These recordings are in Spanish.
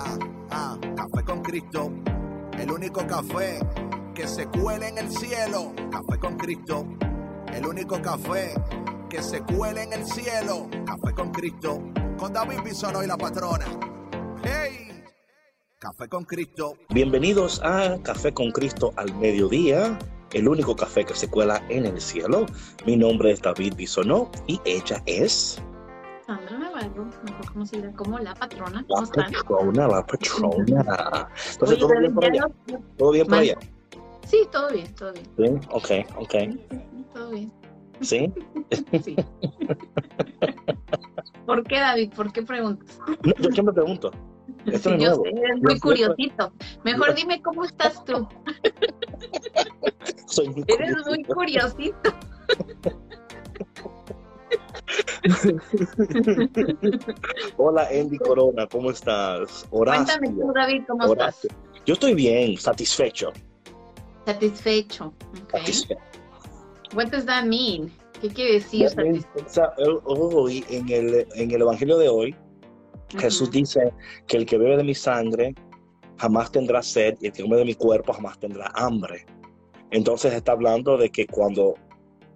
Ah, ah, café con Cristo. El único café que se cuele en el cielo. Café con Cristo. El único café que se cuele en el cielo. Café con Cristo. Con David Bisono y la patrona. ¡Hey! Café con Cristo. Bienvenidos a Café con Cristo al mediodía, el único café que se cuela en el cielo. Mi nombre es David Bisonó y ella es Navarro, mejor conocida como la patrona. ¿Cómo la están? patrona, la patrona. Entonces, Oye, ¿todo bien por allá? no- ¿Todo bien por allá? Sí, todo bien, todo bien. ¿Sí? Ok, ok. Todo bien. ¿Sí? Sí. ¿Por qué, David? ¿Por qué preguntas? No, yo siempre pregunto. Esto es yo nuevo. sé, eres Yo muy curiosito. Mejor dime cómo estás tú. Soy muy Eres curioso. muy curiosito. Hola, Andy Corona, ¿cómo estás? Horacio. Cuéntame tú, David, cómo Horacio. estás. Yo estoy bien, satisfecho. Satisfecho. Okay. satisfecho. What does that mean? ¿Qué quiere decir satisfecho? Hoy, en el, en el Evangelio de hoy, Jesús dice que el que bebe de mi sangre jamás tendrá sed y el que come de mi cuerpo jamás tendrá hambre. Entonces está hablando de que cuando,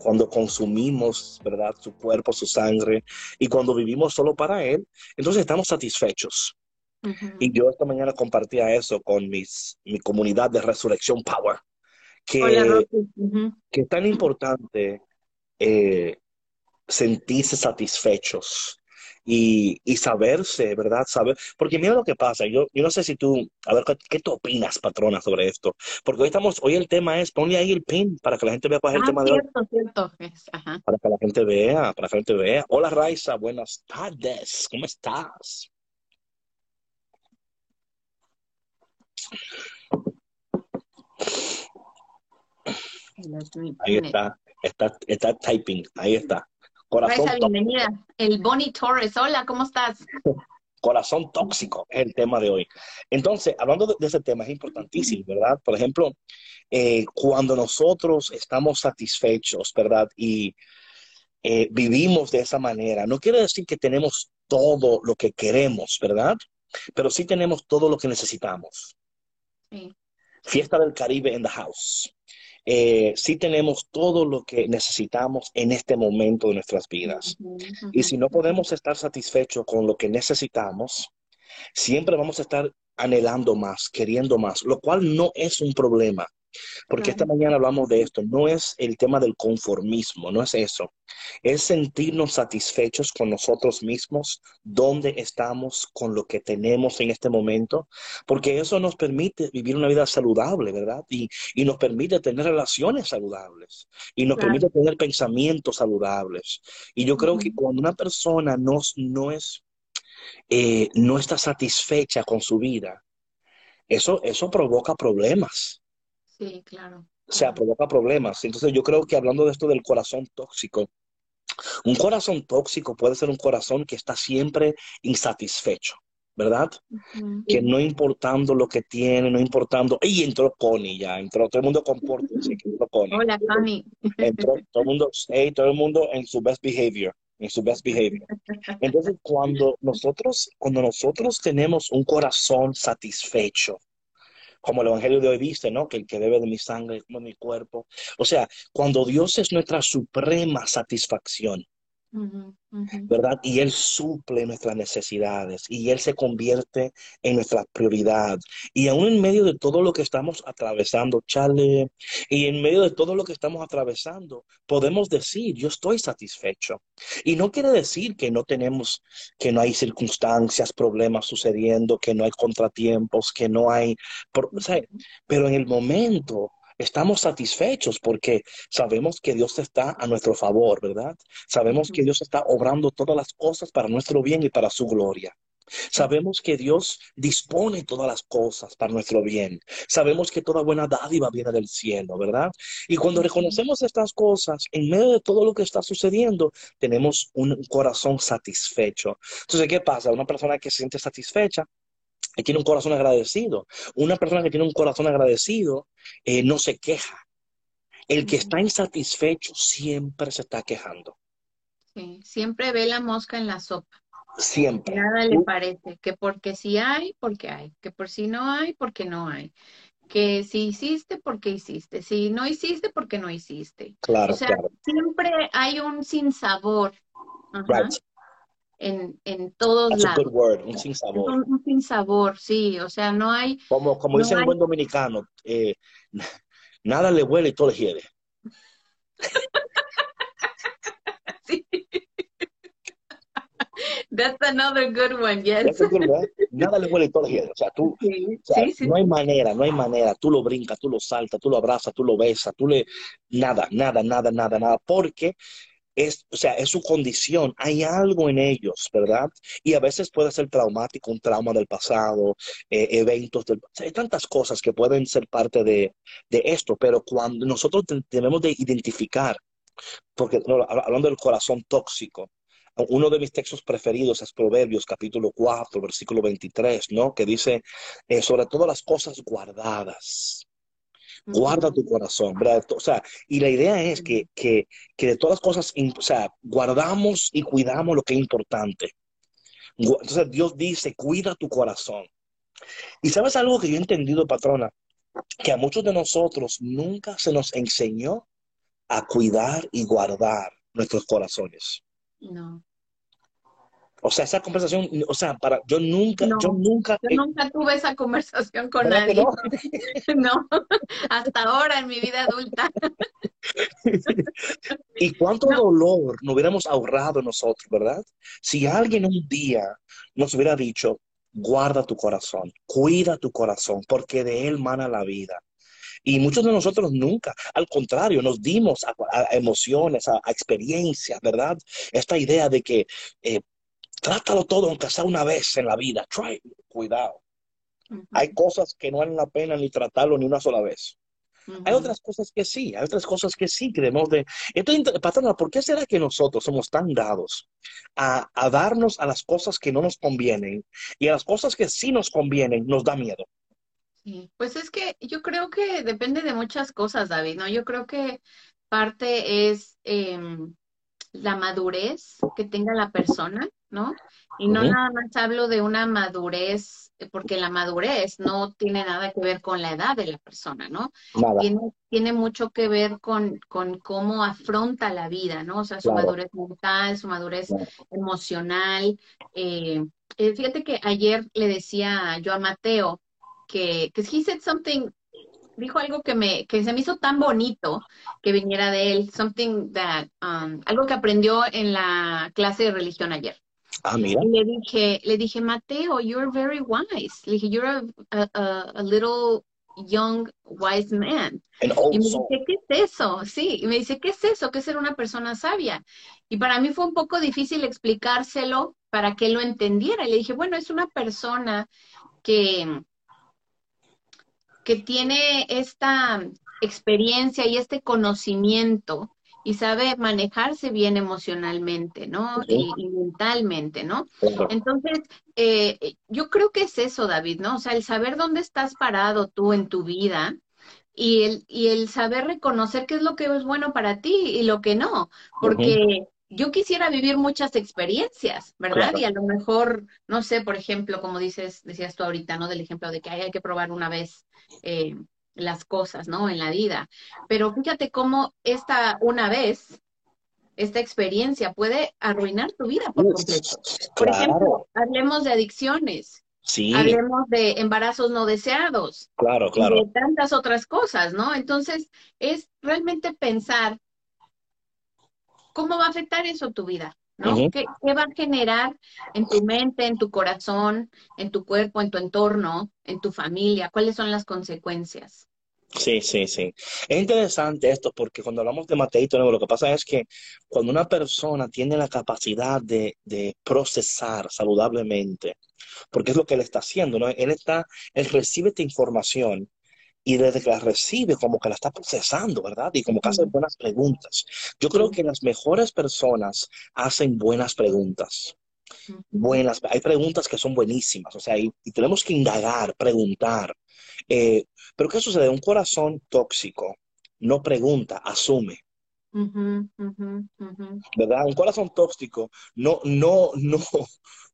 cuando consumimos, ¿verdad? Su cuerpo, su sangre, y cuando vivimos solo para Él, entonces estamos satisfechos. Ujú. Y yo esta mañana compartía eso con mis, mi comunidad de Resurrección Power, que, Hola, Rosy. Ujú. que es tan importante eh, sentirse satisfechos y, y saberse, ¿verdad? Saber, porque mira lo que pasa, yo, yo no sé si tú, a ver, ¿qué, qué tú opinas, patrona, sobre esto? Porque hoy estamos, hoy el tema es, ponle ahí el pin para que la gente vea cuál es el Ah, tema de hoy, cierto, cierto. Es- ajá. para que la gente vea, para que la gente vea. Hola, Raiza, buenas tardes, ¿cómo estás? Ahí está, está, está typing, ahí está. Corazón, bienvenida. El Bonnie Torres. Hola, ¿cómo estás? corazón tóxico es el tema de hoy. Entonces, hablando de, de ese tema, es importantísimo, ¿verdad? Por ejemplo, eh, cuando nosotros estamos satisfechos, ¿verdad? Y eh, vivimos de esa manera, no quiere decir que tenemos todo lo que queremos, ¿verdad? Pero sí tenemos todo lo que necesitamos. Sí. Fiesta del Caribe in the house. Eh, sí tenemos todo lo que necesitamos en este momento de nuestras vidas. Y si no podemos estar satisfechos con lo que necesitamos, siempre vamos a estar anhelando más, queriendo más, lo cual no es un problema. Porque esta mañana hablamos de esto, no es el tema del conformismo, no es eso. Es sentirnos satisfechos con nosotros mismos, donde estamos, con lo que tenemos en este momento, porque eso nos permite vivir una vida saludable, ¿verdad? Y, y nos permite tener relaciones saludables, y nos Claro. permite tener pensamientos saludables. Y yo creo que cuando una persona no, no es, eh, no está satisfecha con su vida, eso, eso provoca problemas. Sí, claro. O sea, provoca problemas. Entonces yo creo que hablando de esto del corazón tóxico, un corazón tóxico puede ser un corazón que está siempre insatisfecho, ¿verdad? Que no importando lo que tiene, no importando, ¡y entró Connie ya! Entró todo el mundo compórtense, que entró Connie. Hola, Connie. Entró todo el mundo, hey, todo el mundo en su best behavior, en su best behavior. Entonces, cuando nosotros, cuando nosotros tenemos un corazón satisfecho, como el Evangelio de hoy dice, ¿no? Que el que bebe de mi sangre, como mi cuerpo. O sea, cuando Dios es nuestra suprema satisfacción, ¿verdad? Y Él suple nuestras necesidades y Él se convierte en nuestra prioridad. Y aún en medio de todo lo que estamos atravesando, chale, y en medio de todo lo que estamos atravesando, podemos decir, yo estoy satisfecho. Y no quiere decir que no tenemos, que no hay circunstancias, problemas sucediendo, que no hay contratiempos, que no hay, pero en el momento estamos satisfechos porque sabemos que Dios está a nuestro favor, ¿verdad? Sabemos que Dios está obrando todas las cosas para nuestro bien y para su gloria. Sabemos que Dios dispone todas las cosas para nuestro bien. Sabemos que toda buena dádiva viene del cielo, ¿verdad? Y cuando reconocemos estas cosas, en medio de todo lo que está sucediendo, tenemos un corazón satisfecho. Entonces, ¿qué pasa? Una persona que se siente satisfecha que tiene un corazón agradecido. Una persona que tiene un corazón agradecido eh, no se queja. El que está insatisfecho siempre se está quejando. Sí, siempre ve la mosca en la sopa. Siempre. Nada le parece, que porque si hay, porque hay, que por si no hay, porque no hay, que si hiciste, porque hiciste, si no hiciste, porque no hiciste. Claro, o sea, siempre hay un sinsabor en, en todos That's lados. A good word, un sinsabor. Un, un sinsabor, sí, o sea, no hay... Como, como no dice el hay- buen dominicano, eh, nada le huele y todo le hiede. Sí. That's another good one, yes. That's a good word. Nada le huele y todo le hiede. O sea, tú, Sí, O sea, sí. no hay manera, no hay manera. Tú lo brincas, tú lo saltas, tú lo abrazas, tú lo besas, tú le... Nada, nada, nada, nada, nada. Porque es, o sea, es su condición. Hay algo en ellos, ¿verdad? Y a veces puede ser traumático, un trauma del pasado, eh, eventos del... o sea, hay tantas cosas que pueden ser parte de, de esto, pero cuando nosotros debemos de identificar, porque no, hab- hablando del corazón tóxico, uno de mis textos preferidos es Proverbios capítulo 4, versículo 23, ¿no? Que dice, eh, sobre todas las cosas guardadas, guarda tu corazón, ¿verdad? O sea, y la idea es que, que, que de todas las cosas, o sea, guardamos y cuidamos lo que es importante. Entonces Dios dice, cuida tu corazón. Y sabes algo que yo he entendido, patrona, que a muchos de nosotros nunca se nos enseñó a cuidar y guardar nuestros corazones. No. O sea, esa conversación, o sea, para, yo nunca, No, yo nunca, Yo nunca tuve esa conversación con ¿verdad que nadie. no? No, hasta ahora en mi vida adulta. Y cuánto No. dolor nos hubiéramos ahorrado nosotros, ¿verdad? Si alguien un día nos hubiera dicho, guarda tu corazón, cuida tu corazón, porque de él mana la vida. Y muchos de nosotros nunca, al contrario, nos dimos a, a- a emociones, a, a experiencias, ¿verdad? Esta idea de que eh, trátalo todo, aunque sea una vez en la vida. Try, cuidado. Hay cosas que no valen la pena ni tratarlo ni una sola vez. Hay otras cosas que sí, hay otras cosas que sí que debemos de... Entonces, patrona, ¿por qué será que nosotros somos tan dados a, a darnos a las cosas que no nos convienen y a las cosas que sí nos convienen nos da miedo? Sí, pues es que yo creo que depende de muchas cosas, David, ¿no? Yo creo que parte es em, la madurez que tenga la persona, ¿no? Y no nada más hablo de una madurez, eh, porque la madurez no tiene nada que ver con la edad de la persona, ¿no? Tiene, tiene mucho que ver con, con cómo afronta la vida, ¿no? O sea, su Claro. madurez mental, su madurez Claro. emocional. eh, eh, fíjate que ayer le decía yo a Mateo que, que he said something, dijo algo que me, que se me hizo tan bonito que viniera de él, something that, um, algo que aprendió en la clase de religión ayer. Ah, mira. Y le dije, le dije, Mateo, you're very wise. Le dije, you're a, a, a- little young, wise man. Y me dice, ¿qué es eso? Sí, y me dice, ¿qué es eso? ¿Qué es ser una persona sabia? Y para mí fue un poco difícil explicárselo para que lo entendiera. Y le dije, bueno, es una persona que, que tiene esta experiencia y este conocimiento y sabe manejarse bien emocionalmente, ¿no? Y, y mentalmente, ¿no? Claro. Entonces, eh, yo creo que es eso, David, ¿no? O sea, el saber dónde estás parado tú en tu vida y el, y el saber reconocer qué es lo que es bueno para ti y lo que no, porque yo quisiera vivir muchas experiencias, ¿verdad? Claro. Y a lo mejor, no sé, por ejemplo, como dices, decías tú ahorita, ¿no? Del ejemplo de que hay, hay que probar una vez eh, las cosas, ¿no? En la vida. Pero fíjate cómo esta una vez, esta experiencia puede arruinar tu vida por completo. Por ejemplo, hablemos de adicciones, Sí, hablemos de embarazos no deseados claro, y claro. de tantas otras cosas, ¿no? Entonces, es realmente pensar cómo va a afectar eso tu vida, ¿Qué, qué va a generar en tu mente, en tu corazón, en tu cuerpo, en tu entorno, en tu familia? ¿Cuáles son las consecuencias? Sí, sí, sí. Es interesante esto porque cuando hablamos de Mateito, lo que pasa es que cuando una persona tiene la capacidad de, de procesar saludablemente, porque es lo que él está haciendo, ¿no? Él está, él recibe esta información y desde que la recibe como que la está procesando, ¿verdad? Y como que hace buenas preguntas. Yo creo que las mejores personas hacen buenas preguntas. Buenas, hay preguntas que son buenísimas, o sea, y, tenemos que indagar, preguntar. Eh, pero ¿qué sucede? Un corazón tóxico no pregunta, asume. ¿Verdad? Un corazón tóxico no, no, no,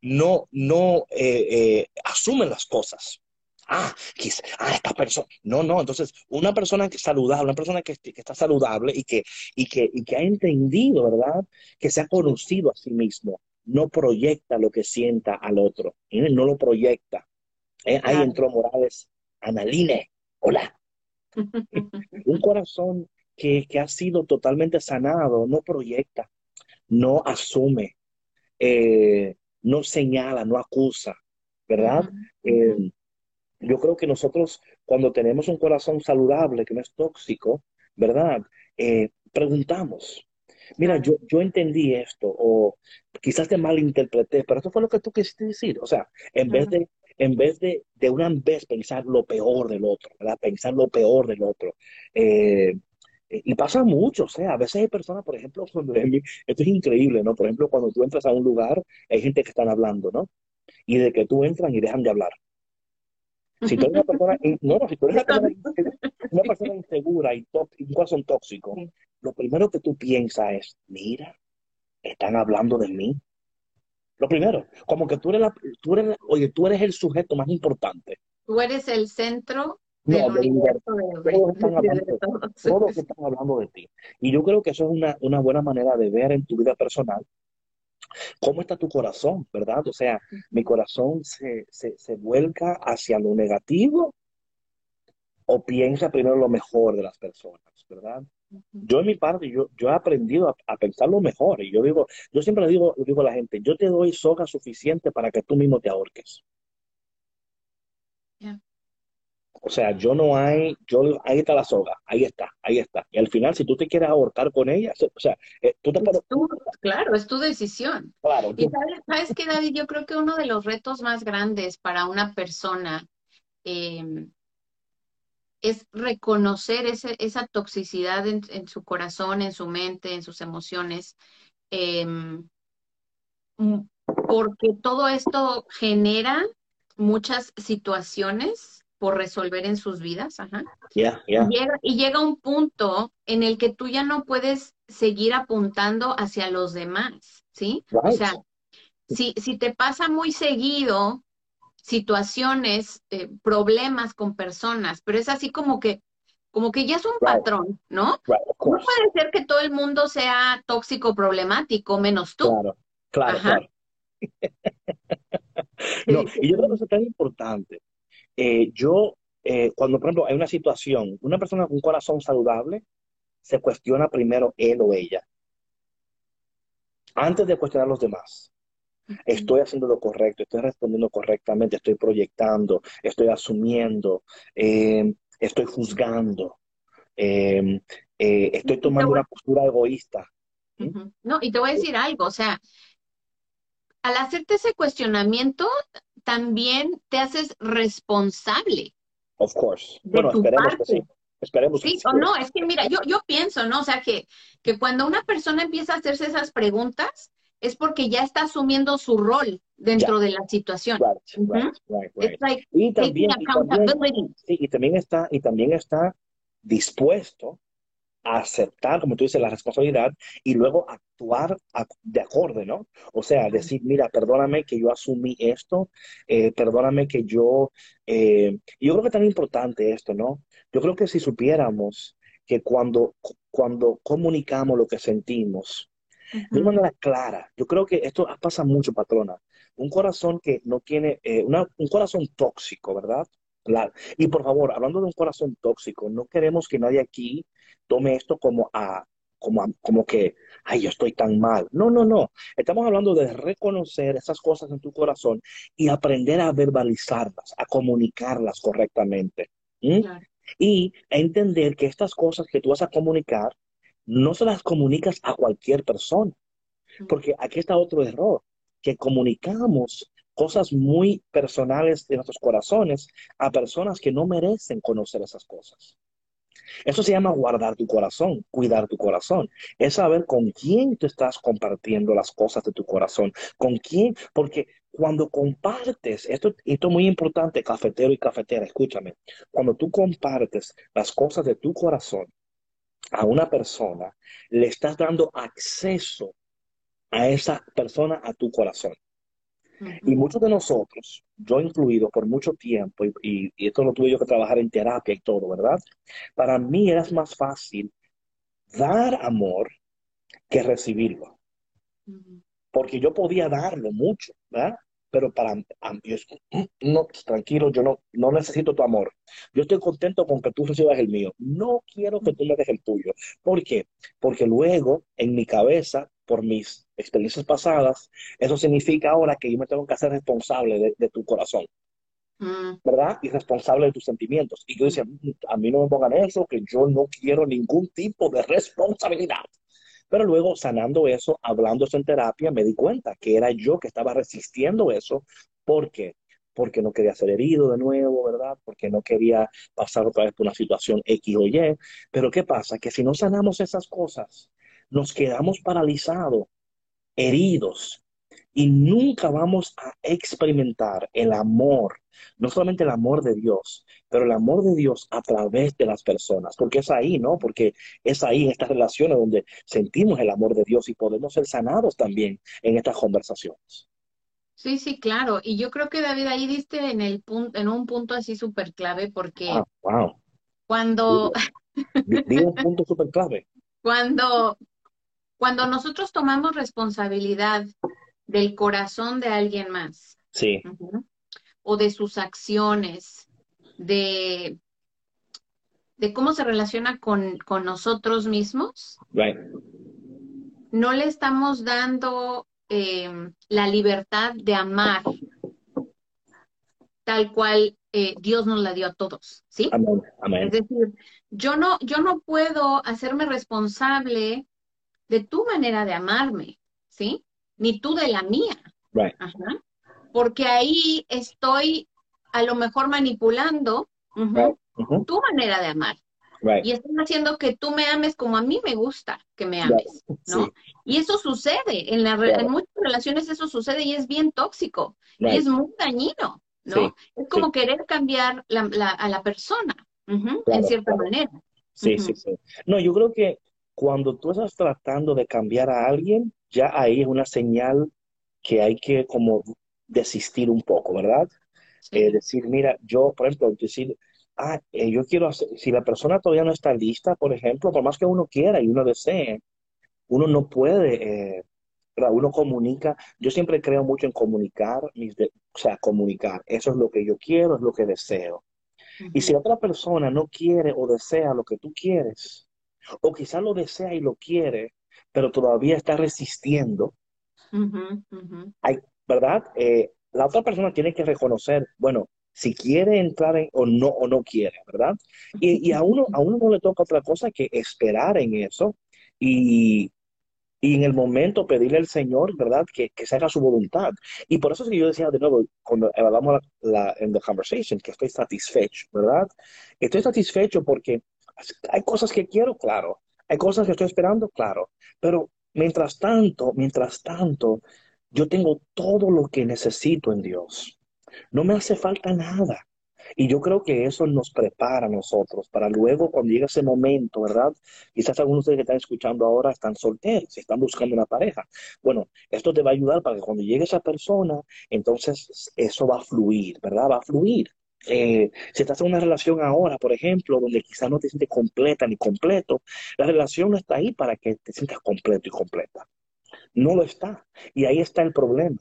no, no eh, eh, asume las cosas. Ah, ah, esta persona. No, no. Entonces, una persona que saludable, una persona que, que, está saludable y que, y, que, y que ha entendido, ¿verdad? Que se ha conocido a sí mismo, no proyecta lo que sienta al otro. No lo proyecta. ¿Eh? Ahí entró Morales. Analine, hola. Un corazón que, que, ha sido totalmente sanado no proyecta, no asume, eh, no señala, no acusa, ¿verdad? Eh, yo creo que nosotros, cuando tenemos un corazón saludable, que no es tóxico, ¿verdad? Eh, preguntamos, mira, yo, yo entendí esto, o quizás te malinterpreté, pero esto fue lo que tú quisiste decir. O sea, en vez de, en vez de, de una vez pensar lo peor del otro, ¿verdad? Pensar lo peor del otro. Eh, y pasa mucho, o sea, a veces hay personas, por ejemplo, esto es increíble, ¿no? Por ejemplo, cuando tú entras a un lugar, hay gente que están hablando, ¿no? Y de que tú entras y dejan de hablar. Si tú eres una persona, no, si tú eres una persona, insegura y, un corazón tóxico, lo primero que tú piensas es, mira, están hablando de mí. Lo primero, como que tú eres, la, tú eres, oye, tú eres el sujeto más importante. Tú eres el centro no, universo. Todos están, hablando, todos están hablando de ti. Y yo creo que eso es una, una buena manera de ver en tu vida personal ¿Cómo está tu corazón, verdad? O sea, mi corazón se, se, vuelca hacia lo negativo o piensa primero lo mejor de las personas, ¿verdad? Yo en mi parte, yo, yo he aprendido a, pensar lo mejor y yo digo, yo siempre le digo, digo a la gente, yo te doy soga suficiente para que tú mismo te ahorques. O sea, yo no hay, yo, ahí está la soga, ahí está, ahí está. Y al final, si tú te quieres ahorcar con ella, o sea, eh, tú te puedes... claro, es tu decisión. Claro. Y sabes, sabes que, David, yo creo que uno de los retos más grandes para una persona em, es reconocer ese, esa toxicidad en, su corazón, en su mente, en sus emociones, em, porque todo esto genera muchas situaciones por resolver en sus vidas, ajá. Y, llega, y llega un punto en el que tú ya no puedes seguir apuntando hacia los demás, ¿sí? O sea, si, si te pasa muy seguido situaciones, eh, problemas con personas, pero es así como que, como que ya es un patrón, ¿no? no puede ser que todo el mundo sea tóxico, problemático, menos tú. Claro, claro, claro. no, y yo creo que eso es tan importante, eh, yo, eh, cuando por ejemplo hay una situación, una persona con un corazón saludable se cuestiona primero él o ella, antes de cuestionar a los demás. Estoy haciendo lo correcto, estoy respondiendo correctamente, estoy proyectando, estoy asumiendo, eh, estoy juzgando, estoy tomando una postura egoísta. No, y te voy a decir algo, o sea, al hacerte ese cuestionamiento, también te haces responsable. Of course. bueno, esperemos que sí. Esperemos sí, o no, es que mira, yo, yo pienso, ¿no? O sea, que, que cuando una persona empieza a hacerse esas preguntas, es porque ya está asumiendo su rol dentro de la situación. y, también, y también está, y también está dispuesto aceptar, como tú dices, la responsabilidad y luego actuar de acorde, ¿no? O sea, decir, mira, perdóname que yo asumí esto, eh, perdóname que yo... Eh, yo creo que es tan importante esto, ¿no? Yo creo que si supiéramos que cuando, cuando comunicamos lo que sentimos, de manera clara, yo creo que esto pasa mucho, patrona. Un corazón que no tiene, eh, un corazón tóxico, ¿verdad? Y por favor, hablando de un corazón tóxico, no queremos que nadie aquí tome esto como a como, como que, ay, yo estoy tan mal. No, no, no. Estamos hablando de reconocer esas cosas en tu corazón y aprender a verbalizarlas, a comunicarlas correctamente. Y entender que estas cosas que tú vas a comunicar, no se las comunicas a cualquier persona. Porque aquí está otro error, que comunicamos cosas muy personales de nuestros corazones a personas que no merecen conocer esas cosas. Eso se llama guardar tu corazón, cuidar tu corazón. Es saber con quién tú estás compartiendo las cosas de tu corazón, con quién, porque cuando compartes, esto, esto es muy importante, cafetero y cafetera, escúchame, cuando tú compartes las cosas de tu corazón a una persona, le estás dando acceso a esa persona, a tu corazón. Y muchos de nosotros, yo incluido por mucho tiempo, y, esto lo tuve yo que trabajar en terapia y todo, ¿verdad? Para mí era más fácil dar amor que recibirlo. Porque yo podía darlo mucho, ¿verdad? Pero para mí, no, tranquilo, yo no, no necesito tu amor. Yo estoy contento con que tú recibas el mío. No quiero que tú me des el tuyo. ¿Por qué? Porque luego en mi cabeza por mis experiencias pasadas, eso significa ahora que yo me tengo que hacer responsable de, tu corazón. Mm. ¿Verdad? Y responsable de tus sentimientos. Y yo decía, mm, a mí no me pongan eso, que yo no quiero ningún tipo de responsabilidad. Pero luego, sanando eso, hablando eso en terapia, me di cuenta que era yo que estaba resistiendo eso. ¿Por qué? Porque no quería ser herido de nuevo, ¿verdad? Porque no quería pasar otra vez por una situación X o Y. Pero ¿qué pasa? Que si no sanamos esas cosas, nos quedamos paralizados, heridos, y nunca vamos a experimentar el amor, no solamente el amor de Dios, pero el amor de Dios a través de las personas, porque es ahí, ¿no? Porque es ahí en estas relaciones donde sentimos el amor de Dios y podemos ser sanados también en estas conversaciones. Sí, sí, claro. Y yo creo que David ahí diste en el punto, en un punto así súper clave, porque ah, wow. cuando digo un punto súper clave. Cuando cuando nosotros tomamos responsabilidad del corazón de alguien más, sí. o de sus acciones, de, de cómo se relaciona con, nosotros mismos, no le estamos dando em, la libertad de amar tal cual eh, Dios nos la dio a todos, ¿sí? Es decir, yo no, yo no puedo hacerme responsable de tu manera de amarme, ¿sí? Ni tú de la mía. Porque ahí estoy a lo mejor manipulando tu manera de amar. Y estás haciendo que tú me ames como a mí me gusta que me ames, ¿no? Y eso sucede, en, la, en muchas relaciones eso sucede y es bien tóxico, y es muy dañino, ¿no? Es como querer cambiar a la persona, en cierta manera. Sí, sí, sí. No, yo creo que cuando tú estás tratando de cambiar a alguien, ya ahí es una señal que hay que como desistir un poco, ¿verdad? Eh, decir, mira, yo, por ejemplo, decir, ah, eh, yo quiero hacer, si la persona todavía no está lista, por ejemplo, por más que uno quiera y uno desee, uno no puede, eh, uno comunica, yo siempre creo mucho en comunicar, mis o sea, comunicar, eso es lo que yo quiero, es lo que deseo. Y si otra persona no quiere o desea lo que tú quieres, o quizás lo desea y lo quiere, pero todavía está resistiendo, Hay, ¿verdad? Eh, la otra persona tiene que reconocer, bueno, si quiere entrar en, o no o no quiere, ¿verdad? Y, a, uno, a uno no le toca otra cosa que esperar en eso y, en el momento pedirle al Señor, ¿verdad? Que, que se haga su voluntad. Y por eso es que yo decía de nuevo, cuando hablamos la, en The Conversation, que estoy satisfecho, ¿verdad? Estoy satisfecho porque hay cosas que quiero, claro. Hay cosas que estoy esperando, claro. Pero mientras tanto, mientras tanto, yo tengo todo lo que necesito en Dios. No me hace falta nada. Y yo creo que eso nos prepara a nosotros para luego, cuando llegue ese momento, ¿verdad? Quizás algunos de ustedes que están escuchando ahora están solteros, están buscando una pareja. Bueno, esto te va a ayudar para que cuando llegue esa persona, entonces eso va a fluir, ¿verdad? Va a fluir. Eh, si estás en una relación ahora, por ejemplo, donde quizás no te sientes completa ni completo, la relación no está ahí para que te sientas completo y completa. No lo está. Y ahí está el problema.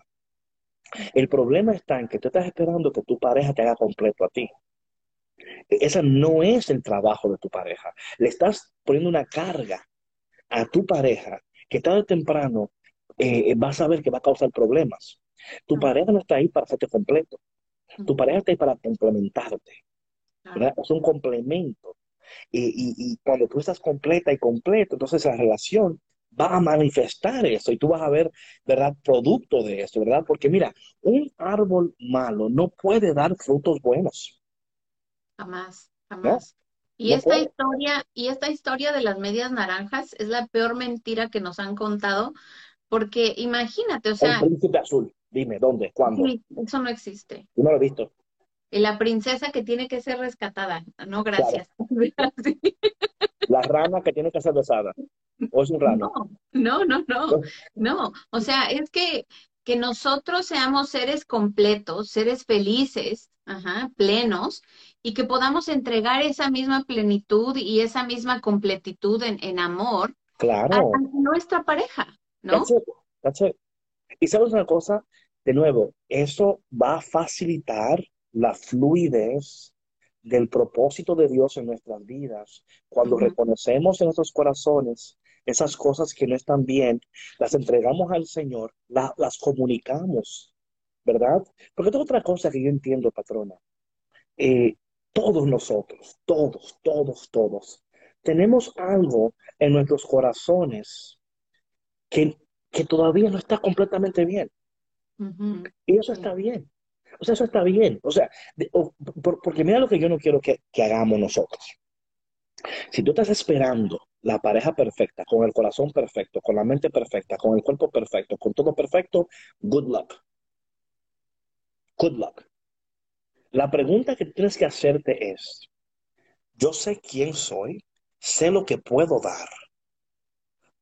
El problema está en que tú estás esperando que tu pareja te haga completo a ti. Ese no es el trabajo de tu pareja. Le estás poniendo una carga a tu pareja que tarde o temprano eh, vas a ver que va a causar problemas. Tu pareja no está ahí para hacerte completo. Tu pareja está ahí para complementarte. ¿verdad? Es un complemento. Y, y, y cuando tú estás completa y completo, entonces la relación va a manifestar eso y tú vas a ver, ¿verdad? Producto de eso, ¿verdad? Porque mira, un árbol malo no puede dar frutos buenos. Jamás, jamás. Y esta historia, y esta historia de las medias naranjas es la peor mentira que nos han contado, porque imagínate, o sea. El príncipe azul, dime, ¿dónde? ¿Cuándo? Sí, eso no existe. Yo no lo he visto. Y la princesa que tiene que ser rescatada. No, gracias. La rana que tiene que ser besada. ¿O es un rano? No, no, no, no. No, o sea, es que, que nosotros seamos seres completos, seres felices, ajá, plenos, y que podamos entregar esa misma plenitud y esa misma completitud en, en amor claro. a, nuestra pareja, ¿no? That's it, Y sabes una cosa, de nuevo, eso va a facilitar la fluidez del propósito de Dios en nuestras vidas. Cuando uh -huh. reconocemos en nuestros corazones esas cosas que no están bien, las entregamos al Señor, la, las comunicamos, ¿verdad? Porque es otra cosa que yo entiendo, patrona. Eh, todos nosotros, todos, todos, todos, tenemos algo en nuestros corazones que, que todavía no está completamente bien. Uh -huh. Y eso está bien. O sea, eso está bien. O sea, de, o, por, porque mira lo que yo no quiero que, que hagamos nosotros. Si tú estás esperando la pareja perfecta, con el corazón perfecto, con la mente perfecta, con el cuerpo perfecto, con todo perfecto, good luck. Good luck. La pregunta que tienes que hacerte es, yo sé quién soy, sé lo que puedo dar,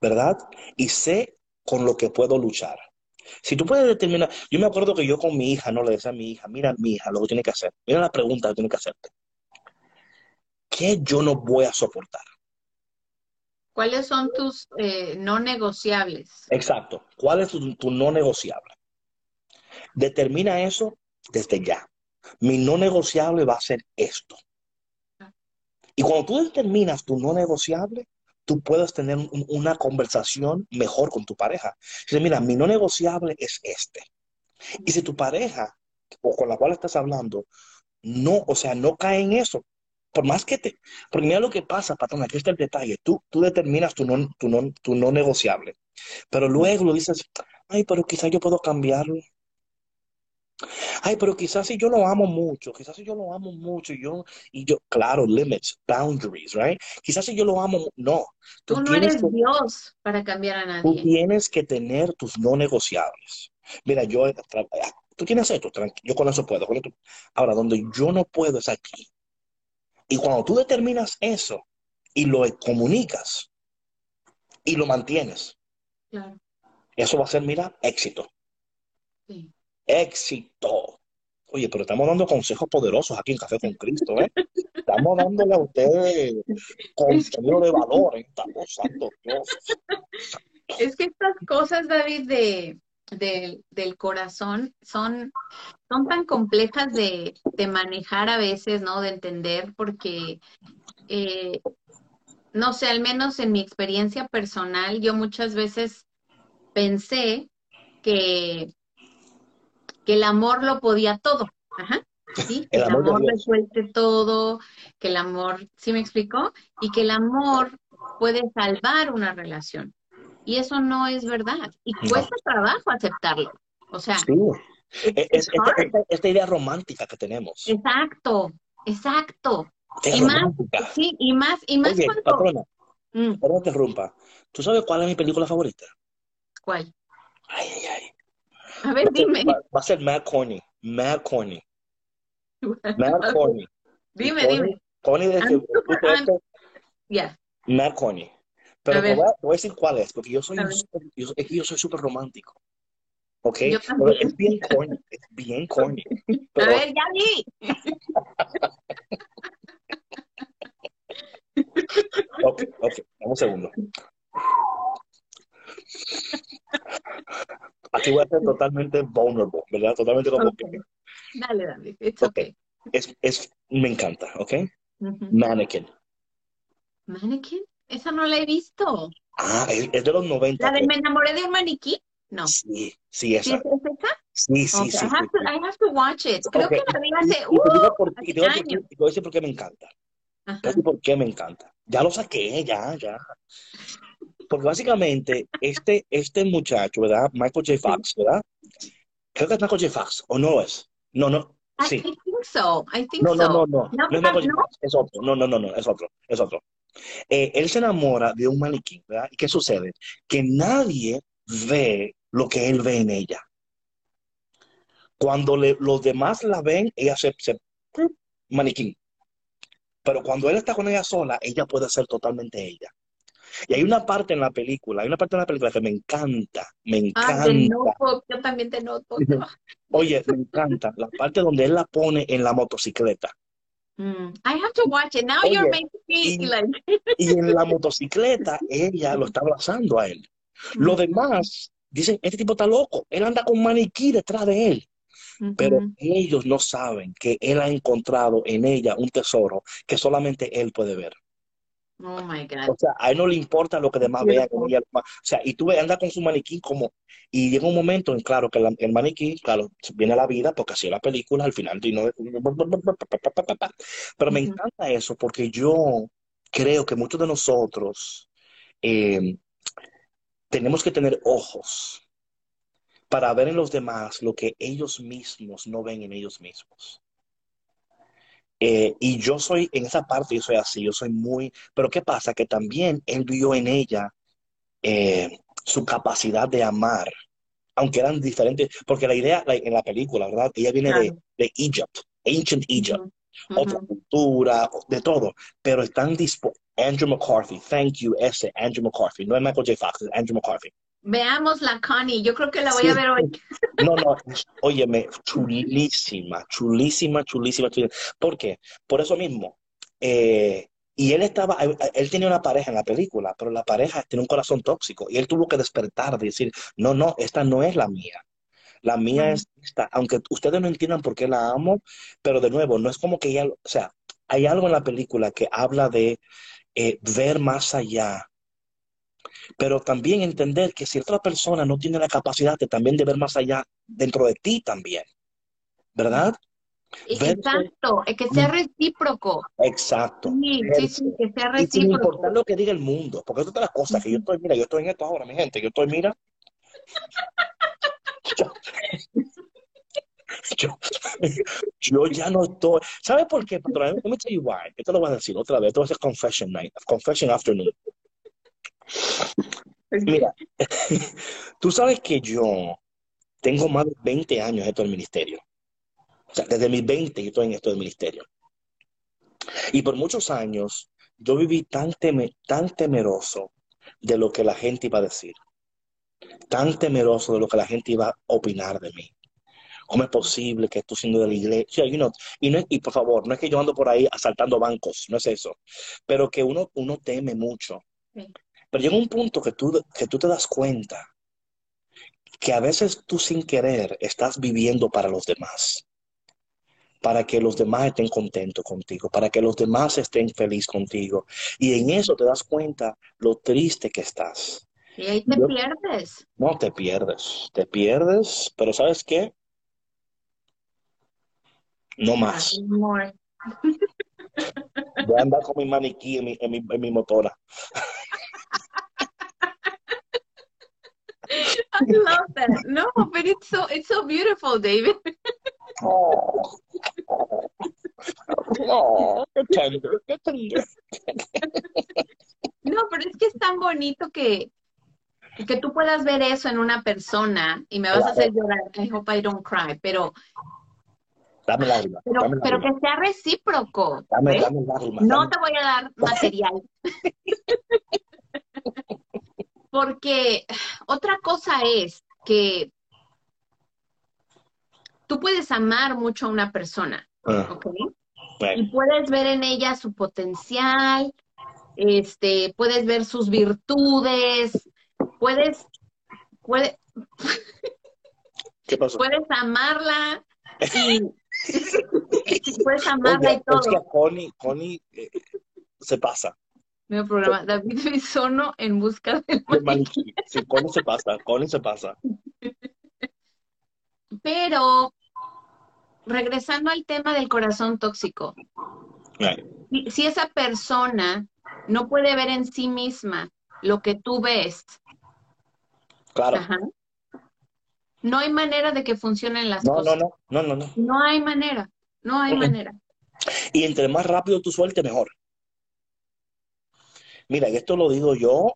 ¿verdad? Y sé con lo que puedo luchar. Si tú puedes determinar, yo me acuerdo que yo con mi hija no le decía a mi hija, mira mi hija, lo que tiene que hacer, mira la pregunta que tiene que hacerte. ¿Qué yo no voy a soportar? ¿Cuáles son tus eh, no negociables? Exacto. ¿Cuál es tu, tu, no negociable? Determina eso desde ya. Mi no negociable va a ser esto. Y cuando tú determinas tu no negociable, tú puedes tener un, una conversación mejor con tu pareja. Dice, mira, mi no negociable es este. Y si tu pareja o con la cual estás hablando no, o sea, no cae en eso, por más que te, porque mira lo que pasa, patrón, aquí está el detalle, tú, tú determinas tu no, tu, no, tu no negociable, pero luego lo dices, ay, pero quizás yo puedo cambiarlo. Ay, pero quizás si yo lo amo mucho, quizás si yo lo amo mucho y yo, y yo, claro, limits, boundaries, right? Quizás si yo lo amo, no. Tú, tú no eres que, Dios para cambiar a nadie. Tú tienes que tener tus no negociables. Mira, yo, tú tienes esto, yo con eso puedo. Con esto. Ahora, donde yo no puedo es aquí. Y cuando tú determinas eso y lo comunicas y lo mantienes, claro. eso va a ser, mira, éxito. Sí. Éxito. Oye, pero estamos dando consejos poderosos aquí en Café con Cristo, ¿eh? Estamos dándole a ustedes contenido de valor, ¿eh? Estamos santo Dios. Es que estas cosas, David, de, de, del corazón son, son tan complejas de, de, manejar a veces, ¿no? De entender, porque, eh, no sé, al menos en mi experiencia personal, yo muchas veces pensé que, que el amor lo podía todo. Ajá. ¿sí? Que el, el amor, amor resuelve todo, que el amor, ¿sí me explicó? Y que el amor puede salvar una relación. Y eso no es verdad. Y cuesta no. trabajo aceptarlo. O sea, sí. es, es, esta, esta, idea romántica que tenemos. Exacto, exacto. Es y romántica. más, sí, y más, y más Oye, cuando... patrona, mm. no te interrumpa. ¿Tú sabes cuál es mi película favorita? ¿Cuál? Ay, ay, ay. A ver, dime. Va, va, a ser Mad Corny. Mad Corny. Mad Corny. dime, Corny, dime. Corny de que... Ya. Yeah. Mad Corny. Pero te voy, a, te voy, a, decir cuál es, porque yo soy, yo, es que yo soy súper romántico. ¿Ok? Pero es bien corny, es bien corny. Pero, a ver, ya vi. ok, ok, un segundo. Aquí voy a ser totalmente vulnerable, ¿verdad? Totalmente como okay. que... Dale, dale, it's okay. okay. Es, es, me encanta, ¿ok? Uh -huh. Mannequin. ¿Mannequin? Esa no la he visto. Ah, es, es de los 90. ¿La de Me enamoré de un maniquí? No. Sí, sí, esa. ¿Sí es esa? Sí, sí, Okay, sí. I have sí, to, sí. I have to watch it. Creo que la vi hace, uh, y te voy a decir por qué me encanta. Te voy a Ajá. decir por qué me encanta. Ya lo saqué, ya, ya. Porque básicamente este, este muchacho, ¿verdad? Michael J. Sí. Fox, ¿verdad? Creo que es Michael J. Fox, ¿o no es? No, no, I, I sí. think so. I think No, no, no, no. No, No es Michael J. no. Fox, es otro. No, no, no, no, es otro, es otro. Eh, él se enamora de un maniquí, ¿verdad? ¿Y qué sucede? Que nadie ve lo que él ve en ella. Cuando le- los demás la ven, ella se, se maniquí. Pero cuando él está con ella sola, ella puede ser totalmente ella. Y hay una parte en la película, hay una parte en la película que me encanta, me Ah, de encanta. Notebook. Yo también de Notebook. Oye, me encanta la parte donde él la pone en la motocicleta. Mm, I have to watch it. Now Oye, you're making me y, like. y en la motocicleta ella lo está abrazando a él. Los Ujú, demás dicen, este tipo está loco, él anda con maniquí detrás de él. Pero ellos no saben que él ha encontrado en ella un tesoro que solamente él puede ver. Oh my O God. sea, a él no le importa lo que demás vean. O sea, y tú anda con su maniquí como... Y llega un momento en, claro, que la- el maniquí, claro, viene a la vida porque así es la película, al final... y no- Pero me encanta eso porque yo creo que muchos de nosotros eh, tenemos que tener ojos para ver en los demás lo que ellos mismos no ven en ellos mismos. Eh, y yo soy, en esa parte yo soy así, yo soy muy, pero ¿qué pasa? Que también él vio en ella eh, su capacidad de amar, aunque eran diferentes, porque la idea la- en la película, ¿verdad? Ella viene de, Claro. de Egypt, Ancient Egypt, Ujú, otra ujú. cultura, de todo, pero están dispuestos. Andrew McCarthy, thank you, ese Andrew McCarthy, no es Michael J. Fox, es Andrew McCarthy. Veamos la Connie. Yo creo que la voy Sí, a ver hoy. no, no, óyeme, chulísima, chulísima, chulísima, chulísima. ¿Por qué? Por eso mismo. eh, y él estaba, él, él tenía una pareja en la película, pero la pareja tiene un corazón tóxico y él tuvo que despertar, de decir, no, no, esta no es la mía. La mía es esta, aunque ustedes no entiendan por qué la amo, pero de nuevo, no es como que ella, o sea, hay algo en la película que habla de eh, ver más allá, pero también entender que si otra persona no tiene la capacidad de también de ver más allá dentro de ti también, ¿verdad? E- Exacto, eh, que sea recíproco. exacto, Sí, sí, sí, que sea Y sin importar recíproco. lo que diga el mundo, porque es otra de las cosas que yo estoy, mira, yo estoy en esto ahora, mi gente, yo estoy, mira, yo, yo, yo ya no estoy, ¿sabes por qué, patrón? Let me tell you why. Esto lo voy a decir otra vez, esto va a ser confession night, confession afternoon. Mira, tú sabes que yo tengo más de 20 años en esto del ministerio. O sea, desde mis 20 yo estoy en esto del ministerio. Y por muchos años yo viví tan, teme- tan temeroso de lo que la gente iba a decir, tan temeroso de lo que la gente iba a opinar de mí. ¿Cómo es posible que esto siendo de la iglesia? You know, y, no y por favor, no es que yo ando por ahí asaltando bancos, no es eso, pero que uno, uno teme mucho. Sí. Pero llega un punto que tú, que tú te das cuenta que a veces tú sin querer estás viviendo para los demás, para que los demás estén contentos contigo, para que los demás estén felices contigo. Y en eso te das cuenta lo triste que estás. Y ahí te Yo- pierdes. no te pierdes, te pierdes, pero ¿sabes qué? No más. Voy a andar con mi maniquí en mi, en mi, en mi motora. I love that. No, but it's so it's so beautiful, David. Oh, oh, qué tender, qué tender. No, pero es que es tan bonito que, que tú puedas ver eso en una persona y me vas a hacer llorar. I hope I don't cry, pero, Dame lágrimas, pero, dame pero que sea recíproco. dame, ¿ves? dame lágrimas, No dame- te voy a dar material. Porque otra cosa es que tú puedes amar mucho a una persona, Ah, Y puedes ver en ella su potencial, este, puedes ver sus virtudes, puedes, puede- ¿qué pasó? puedes amarla y puedes amarla Oye, y todo. es que Connie, Connie eh, se pasa. Nuevo programa, David Bisono en busca del de maniquí. Sí, Connie se pasa, Connie se pasa. pero regresando al tema del corazón tóxico, si, si esa persona no puede ver en sí misma lo que tú ves, Claro. ajá, no hay manera de que funcionen las No, no, cosas. no, no, no, no. No hay manera, no hay Ujú. manera. Y entre más rápido tú sueltes, mejor. Mira, y esto lo digo yo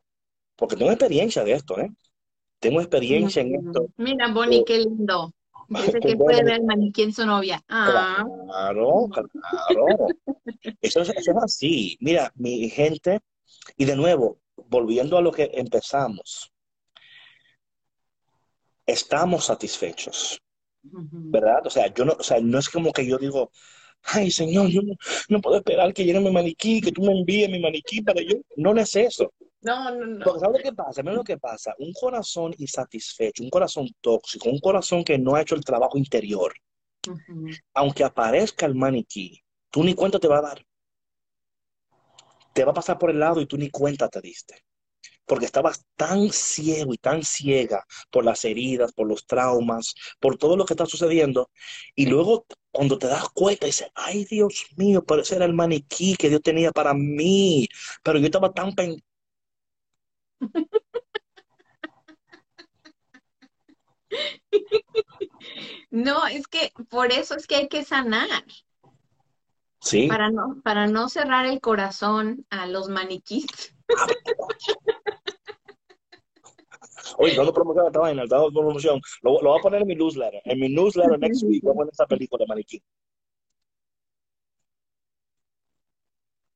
porque tengo experiencia de esto, ¿eh? Tengo experiencia en esto. Mira, Bonnie, qué lindo. Dice que puede ver el maniquí en su novia. Ah, Claro, claro. Eso es, eso es así. Mira, mi gente, y de nuevo, volviendo a lo que empezamos, estamos satisfechos. ¿verdad? O sea, yo no, o sea, no es como que yo digo, ay, Señor, yo no, no puedo esperar que llegue mi maniquí, que tú me envíes mi maniquí para yo. No es eso. No, no, no. Porque ¿sabes lo que pasa? Mira lo que pasa. Un corazón insatisfecho, un corazón tóxico, un corazón que no ha hecho el trabajo interior, aunque aparezca el maniquí, tú ni cuenta te va a dar. Te va a pasar por el lado y tú ni cuenta te diste. Porque estabas tan ciego y tan ciega por las heridas, por los traumas, por todo lo que está sucediendo. Y luego cuando te das cuenta, dices, ay Dios mío, pero ese era el maniquí que Dios tenía para mí. Pero yo estaba tan pen- No, es que por eso es que hay que sanar, Sí. para no, para no cerrar el corazón a los maniquís. Oye, no lo promociono esta vaina, de promoción. Lo, lo voy a poner en mi newsletter. En mi newsletter next week voy a poner esa película de maniquí.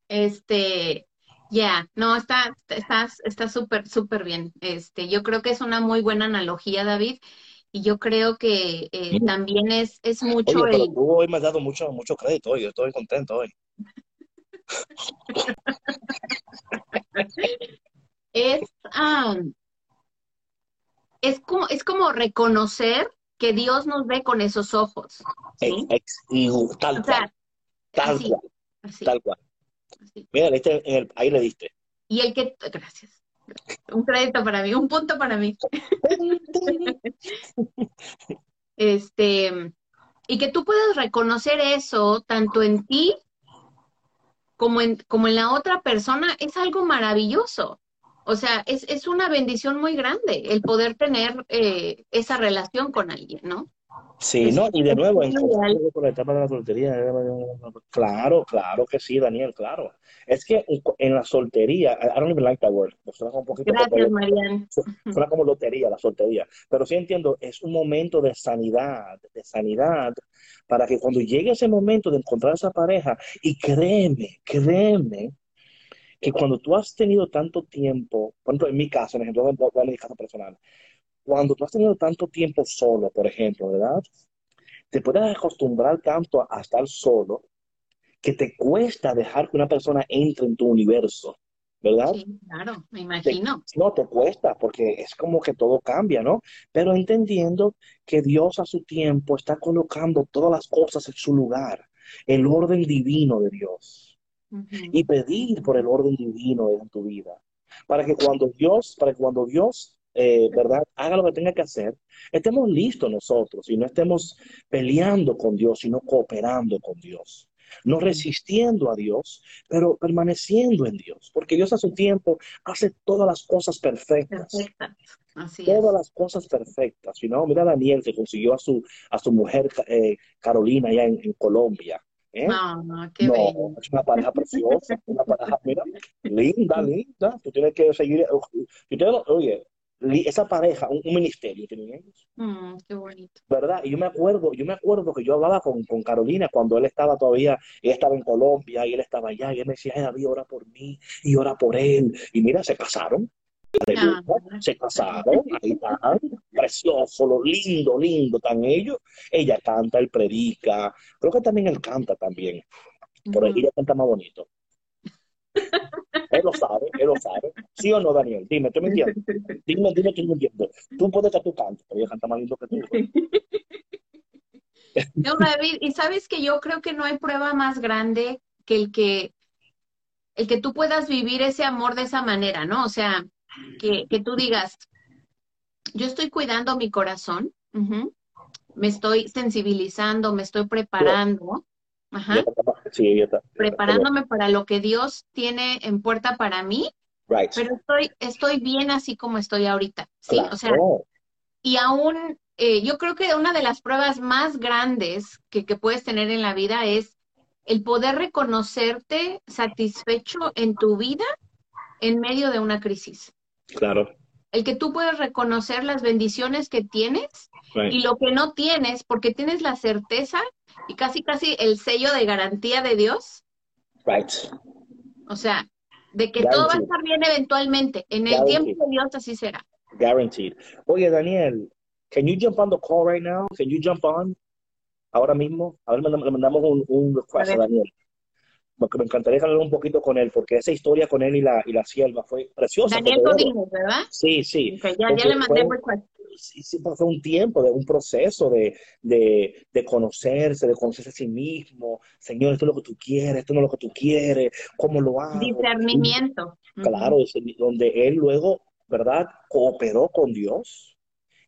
Este, ya, no, está, está, está súper, súper bien. Este, yo creo que es una muy buena analogía, David, y yo creo que eh, Mm. también es, es mucho Oye, pero el, tú hoy me has dado mucho, mucho crédito hoy. Yo estoy contento hoy. es, ah, es como, es como reconocer que Dios nos ve con esos ojos, ¿sí? Ex- y tal O cual, tal así, cual, así, tal cual. así. Mira, le diste en el- ahí le diste. Y el que, gracias. Un crédito para mí, un punto para mí. Este, y que tú puedas reconocer eso tanto en ti como en, como en la otra persona es algo maravilloso. O sea, es, es una bendición muy grande el poder tener eh, esa relación con alguien, ¿no? Sí, Es- no, y de nuevo, en por la etapa de la soltería. Claro, claro que sí, Daniel, claro. Es que en la soltería, I don't even like that word. Suena un poquito Gracias, Marian. Suena como lotería, la soltería. Pero sí entiendo, es un momento de sanidad, de sanidad, para que cuando llegue ese momento de encontrar esa pareja, y créeme, créeme, que cuando tú has tenido tanto tiempo, por ejemplo, en mi caso, en ejemplo, dar mi caso personal, cuando tú has tenido tanto tiempo solo, por ejemplo, ¿verdad? Te puedes acostumbrar tanto a estar solo que te cuesta dejar que una persona entre en tu universo, ¿verdad? Sí, claro, me Te- imagino. no te cuesta porque es como que todo cambia, ¿no? Pero entendiendo que Dios a su tiempo está colocando todas las cosas en su lugar, el orden divino de Dios, y pedir por el orden divino en tu vida, para que cuando Dios, para que cuando Dios, eh, ¿verdad? Haga lo que tenga que hacer, estemos listos nosotros y no estemos peleando con Dios, sino cooperando con Dios. No resistiendo a Dios, pero permaneciendo en Dios, porque Dios a su tiempo hace todas las cosas perfectas Perfecta. Así es. todas las cosas perfectas. You know, mira a Daniel que consiguió a su, a su mujer eh, Carolina allá en, en Colombia. ¿eh? No, no, qué No, bello. es una pareja preciosa, una pareja, mira, linda, linda. Tú tienes que seguir, tú tienes- oye, esa pareja, un, un ministerio ellos, Mm, qué bonito. ¿verdad? Y yo me acuerdo, yo me acuerdo que yo hablaba con, con Carolina cuando él estaba todavía, ella estaba en Colombia y él estaba allá, y él me decía, David, ora por mí y ora por él. Y mira, se casaron. Ah. Se casaron, ahí están, precioso, lo lindo, lindo están ellos. Ella canta, él predica, creo que también él canta también, por ahí Ujú. ella canta más bonito. Él lo sabe, él lo sabe. ¿Sí o no, Daniel? Dime, ¿tú me entiendes? Dime, dime, tú me entiendes. Tú puedes que tú cantes, pero ella canta más lindo que tú. No, David, y sabes que yo creo que no hay prueba más grande que el que el que tú puedas vivir ese amor de esa manera, ¿no? O sea, que, que tú digas, yo estoy cuidando mi corazón, me estoy sensibilizando, me estoy preparando. Ajá. Sí, está. Preparándome para lo que Dios tiene en puerta para mí, Right. pero estoy, estoy bien así como estoy ahorita. Sí, o sea, y aún eh, yo creo que una de las pruebas más grandes que, que puedes tener en la vida es el poder reconocerte satisfecho en tu vida en medio de una crisis. Claro. El que tú puedes reconocer las bendiciones que tienes Right. y lo que no tienes, porque tienes la certeza y casi casi el sello de garantía de Dios, Right. o sea, de que todo va a estar bien eventualmente. En el Guaranteed. tiempo de Dios así será. Guaranteed. Oye, Daniel, can you jump on the call right now? Can you jump on ahora mismo? A ver, le mandamos un, un request A. Daniel. Porque me encantaría hablar un poquito con él, porque esa historia con él y la, y la sierva fue preciosa. Daniel fue. Godínez, ¿verdad? Sí, sí. Ok, ya, ya le mandé fue- request. sí, sí pasó un tiempo, de un proceso de, de, de conocerse, de conocerse a sí mismo. Señor, esto es lo que tú quieres, esto no es lo que tú quieres, ¿cómo lo hago? Discernimiento. Claro, es donde él luego, ¿verdad? Cooperó con Dios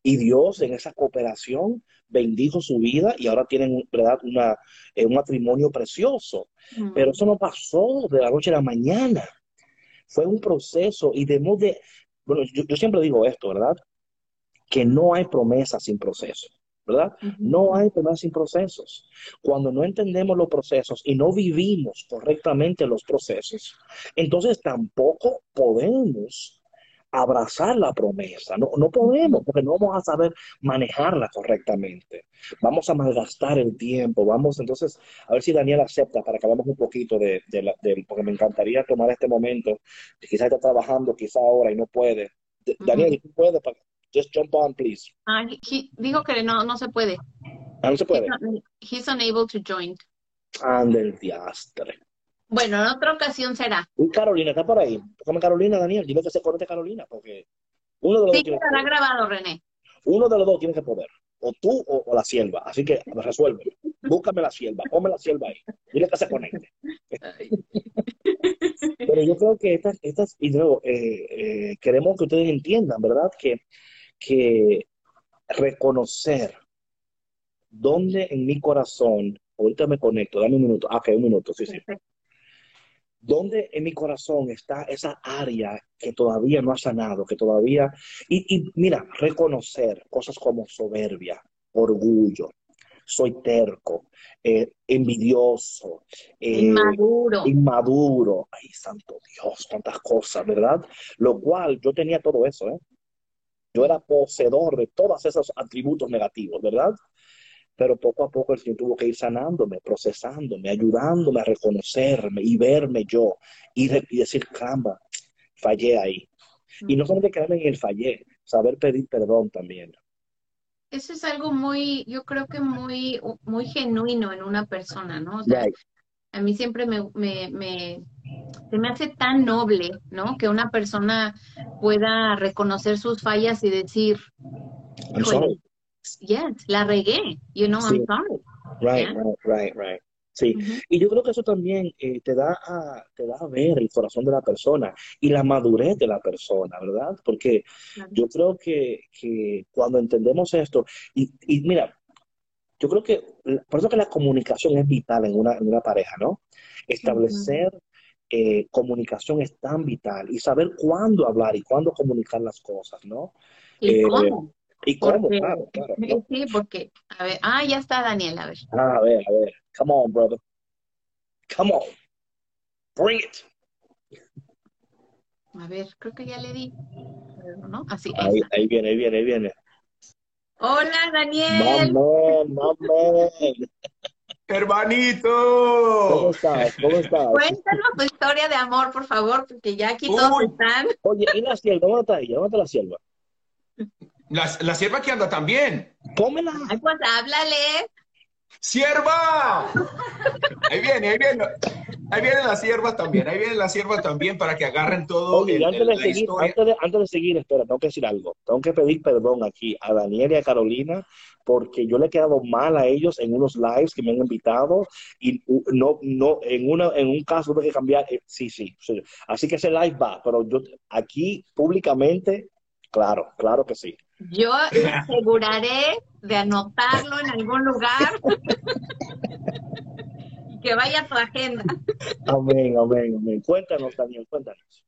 y Dios en esa cooperación bendijo su vida y ahora tienen, ¿verdad? Una, eh, un matrimonio precioso. Ujú. Pero eso no pasó de la noche a la mañana. Fue un proceso y debemos de, bueno, yo, yo siempre digo esto, ¿verdad? Que no hay promesa sin proceso, ¿verdad? No hay promesa sin procesos. Cuando no entendemos los procesos y no vivimos correctamente los procesos, entonces tampoco podemos abrazar la promesa. No, no podemos, porque no vamos a saber manejarla correctamente. Vamos a malgastar el tiempo. Vamos, entonces, a ver si Daniel acepta para que hablemos un poquito de, de la- de- porque me encantaría tomar este momento. Quizás está trabajando, quizá ahora y no puede. Daniel, ¿tú puedes? Pa- Just jump on, please. Ah, he- dijo que no, no se puede. Ah, no se puede. He's, not- he's unable to join. Ande el diastre. Bueno, en otra ocasión será. Y Carolina está por ahí. Tócame Carolina, Daniel. Dile que se conecte Carolina, porque uno de los Sí, dos que poder. grabado, René. Uno de los dos tiene que poder. O tú o, o la sierva. Así que resuelve. Búscame la sierva. Ponme la sierva ahí. Dile que se conecte. Pero yo creo que estas, estas y de nuevo, eh, eh, queremos que ustedes entiendan, ¿verdad? Que, que reconocer dónde en mi corazón, ahorita me conecto, dame un minuto, ah, ok, un minuto, sí, sí. ¿Dónde en mi corazón está esa área que todavía no ha sanado, que todavía... Y, y mira, reconocer cosas como soberbia, orgullo, soy terco, eh, envidioso, eh, Inmaduro. inmaduro. Ay, santo Dios, tantas cosas, ¿verdad? Lo cual yo tenía todo eso, ¿eh? Yo era poseedor de todos esos atributos negativos, ¿verdad? Pero poco a poco el Señor tuvo que ir sanándome, procesándome, ayudándome a reconocerme y verme yo y, decir, caramba, fallé ahí. Y no solamente quedarme en el fallé, saber pedir perdón también. Eso es algo muy, yo creo que muy, muy genuino en una persona, ¿no? O sea, Right. a mí siempre me, me, me, se me hace tan noble, ¿no? Que una persona pueda reconocer sus fallas y decir, I'm sorry. Yes, la regué, you know, Sí. I'm sorry. Right, Yeah. right, right, right. Sí, Ujú. y yo creo que eso también eh, te da a, te da a ver el corazón de la persona y la madurez de la persona, ¿verdad? Porque Claro. yo creo que, que cuando entendemos esto, y, y mira, yo creo que, por eso que la comunicación es vital en una, en una pareja, ¿no? Establecer eh, comunicación es tan vital y saber cuándo hablar y cuándo comunicar las cosas, ¿no? ¿Y Eh, cómo? Y cómo, Porque- claro, claro. ¿no? Sí, porque, a ver, ah, ya está Daniel, a ver. Ah, a ver, a ver. Come on, brother. Come on. Bring it. A ver, creo que ya le di. ¿No? Así, ahí Ahí, viene, ahí viene, ahí viene. Hola, Daniel. man, my man. ¿Cómo Hermanito. estás? ¿Cómo estás? Cuéntanos tu historia de amor, por favor, porque ya aquí todos Uy. están. Oye, ¿y la sierva? ¿Dónde está ella? ¿Dónde está la sierva? La, la sierva que anda también. Pómela. Ay, pues háblale. ¡Sierva! Ahí viene, ahí viene. Ahí vienen las siervas también. Ahí vienen las siervas también para que agarren todo Oye, el- y antes el- de la seguir, historia. antes de, antes de seguir, espera, tengo que decir algo. Tengo que pedir perdón aquí a Daniel y a Carolina porque yo le he quedado mal a ellos en unos lives que me han invitado y uh, no, no, en una, en un caso tuve que cambiar. eh, sí, sí, sí. Así que ese live va, pero yo aquí públicamente, claro, claro que sí. Yo me aseguraré de anotarlo en algún lugar y que vaya a tu agenda. Amén, amén, amén. Cuéntanos, Daniel, cuéntanos.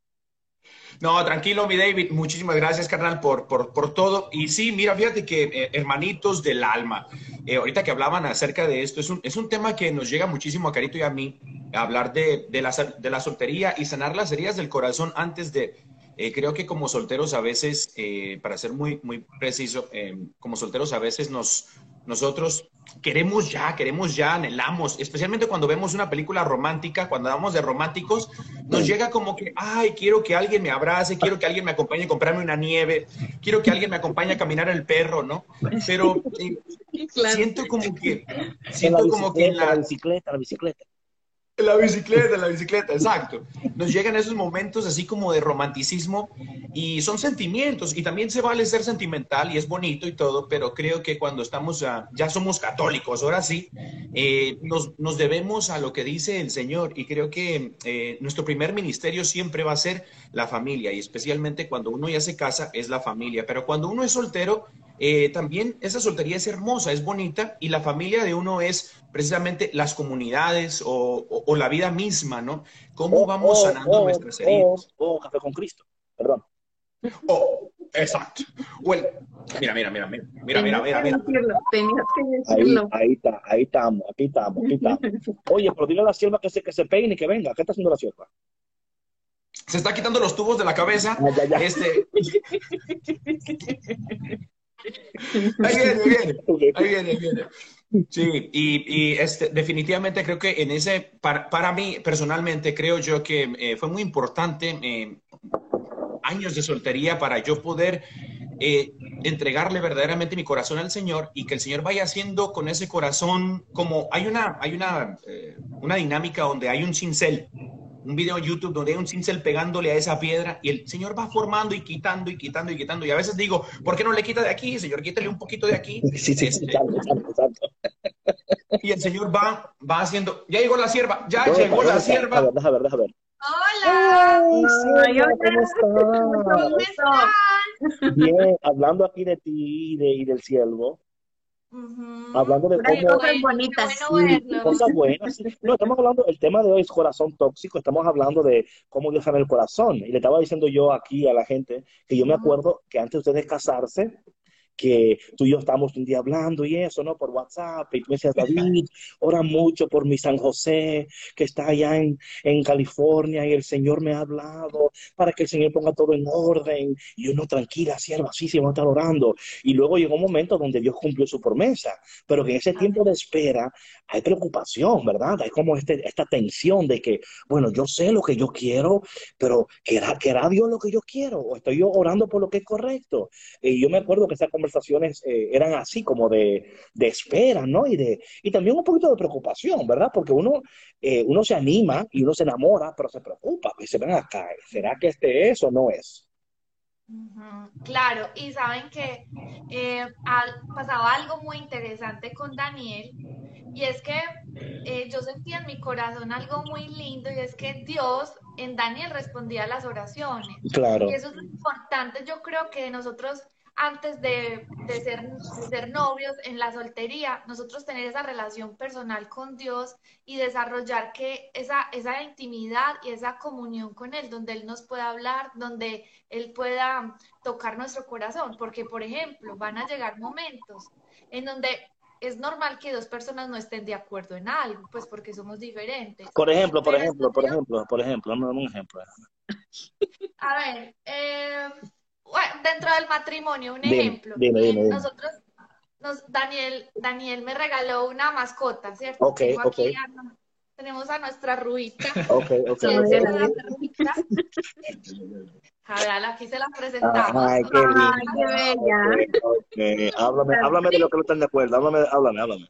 No, tranquilo, mi David. Muchísimas gracias, carnal, por, por, por todo. Y sí, mira, fíjate que eh, hermanitos del alma, eh, ahorita que hablaban acerca de esto, es un, es un tema que nos llega muchísimo a Carito y a mí, hablar de, de, la, de la soltería y sanar las heridas del corazón antes de, eh, creo que como solteros a veces, eh, para ser muy, muy preciso, eh, como solteros a veces nos, nosotros queremos ya, queremos ya, anhelamos, especialmente cuando vemos una película romántica, cuando hablamos de románticos, nos llega como que, ay, quiero que alguien me abrace, quiero que alguien me acompañe a comprarme una nieve, quiero que alguien me acompañe a caminar el perro, ¿no? Pero siento como que, siento como que la bicicleta, la bicicleta. La bicicleta, la bicicleta, exacto. Nos llegan esos momentos así como de romanticismo y son sentimientos y también se vale ser sentimental y es bonito y todo, pero creo que cuando estamos, ya, somos católicos, ahora sí, eh, nos, nos, debemos a lo que dice el Señor y creo que eh, nuestro primer ministerio siempre va a ser la familia y especialmente cuando uno ya se casa es la familia, pero cuando uno es soltero, eh, también esa soltería es hermosa, es bonita y la familia de uno es precisamente las comunidades o, la vida misma, ¿no? ¿Cómo oh, vamos oh, sanando oh, nuestras oh, heridas? O Café con Cristo, perdón. O, exacto. Well, mira, mira, mira, mira, mira, mira, mira. mira. Tenías que decirlo. Ahí, está, ahí estamos, aquí estamos, aquí estamos. Oye, pero dile a la sierva que se, que se peine y que venga. ¿Qué está haciendo la sierva? se está quitando los tubos de la cabeza. Ah, este... ahí viene, ahí viene. Ahí viene, viene. Sí, y, y, este, definitivamente creo que en ese, para, para mí personalmente, creo yo que eh, fue muy importante eh, años de soltería para yo poder eh, entregarle verdaderamente mi corazón al Señor y que el Señor vaya haciendo con ese corazón como hay una, hay una, eh, una dinámica donde hay un cincel, un video en YouTube donde hay un cincel pegándole a esa piedra y el Señor va formando y quitando y quitando y quitando. Y a veces digo, ¿por qué no le quita de aquí? Señor, quítale un poquito de aquí. Sí, sí, sí, Este, y el Señor va, va haciendo, ya llegó la sierva, ya ¿Dónde llegó la sierva. A ver, déjame ver, déjame ver. Hola. Sierva, hola. ¿cómo ¿Cómo estás? estás? Bien, hablando aquí de ti y, de, y del siervo, hablando de Ay, cómo... cosas bonitas. Sí, cosas buenas. sí. No, estamos hablando, el tema de hoy es corazón tóxico, estamos hablando de cómo Dios sana el corazón. Y le estaba diciendo yo aquí a la gente que yo me acuerdo que antes de ustedes casarse, que tú y yo estábamos un día hablando y eso, ¿no? Por WhatsApp, y tú me decías, David, ora mucho por mi San José, que está allá en, en California, y el Señor me ha hablado para que el Señor ponga todo en orden. Y yo, no, tranquila, sierva, sí, sí, vamos a estar orando. Y luego llegó un momento donde Dios cumplió su promesa, pero que en ese tiempo de espera hay preocupación, ¿verdad? Hay como este, esta tensión de que, bueno, yo sé lo que yo quiero, pero ¿querrá, ¿querrá Dios lo que yo quiero? ¿O estoy yo orando por lo que es correcto? Y yo me acuerdo que esas conversaciones eh, eran así como de, de, espera, ¿no? Y, de, y también un poquito de preocupación, ¿verdad? Porque uno, eh, uno se anima y uno se enamora, pero se preocupa. Y se ven acá, ¿será que este es o no es? Claro, y saben que eh, pasaba algo muy interesante con Daniel, y es que eh, yo sentía en mi corazón algo muy lindo, y es que Dios en Daniel respondía a las oraciones. Claro. Y eso es importante, yo creo que nosotros antes de, de, ser, de, ser, novios en la soltería, nosotros tener esa relación personal con Dios y desarrollar que esa, esa intimidad y esa comunión con Él, donde Él nos pueda hablar, donde Él pueda tocar nuestro corazón, porque por ejemplo, van a llegar momentos en donde es normal que dos personas no estén de acuerdo en algo, pues porque somos diferentes. Por ejemplo, por ejemplo, por ejemplo, por ejemplo, dame un ejemplo. A ver, eh, bueno, dentro del matrimonio, un dime, ejemplo. Dime, dime, dime. Nosotros, nos, Daniel, Daniel me regaló una mascota, ¿cierto? Ok, Tengo ok. aquí a- tenemos a nuestra ruita. Ok, ok, Sí, ok. esa es la ruita. A ver, aquí se la presentamos. Ay, qué lindo. Ay, qué bella. Ok, Háblame, háblame de lo que no están de acuerdo. Háblame, háblame, háblame.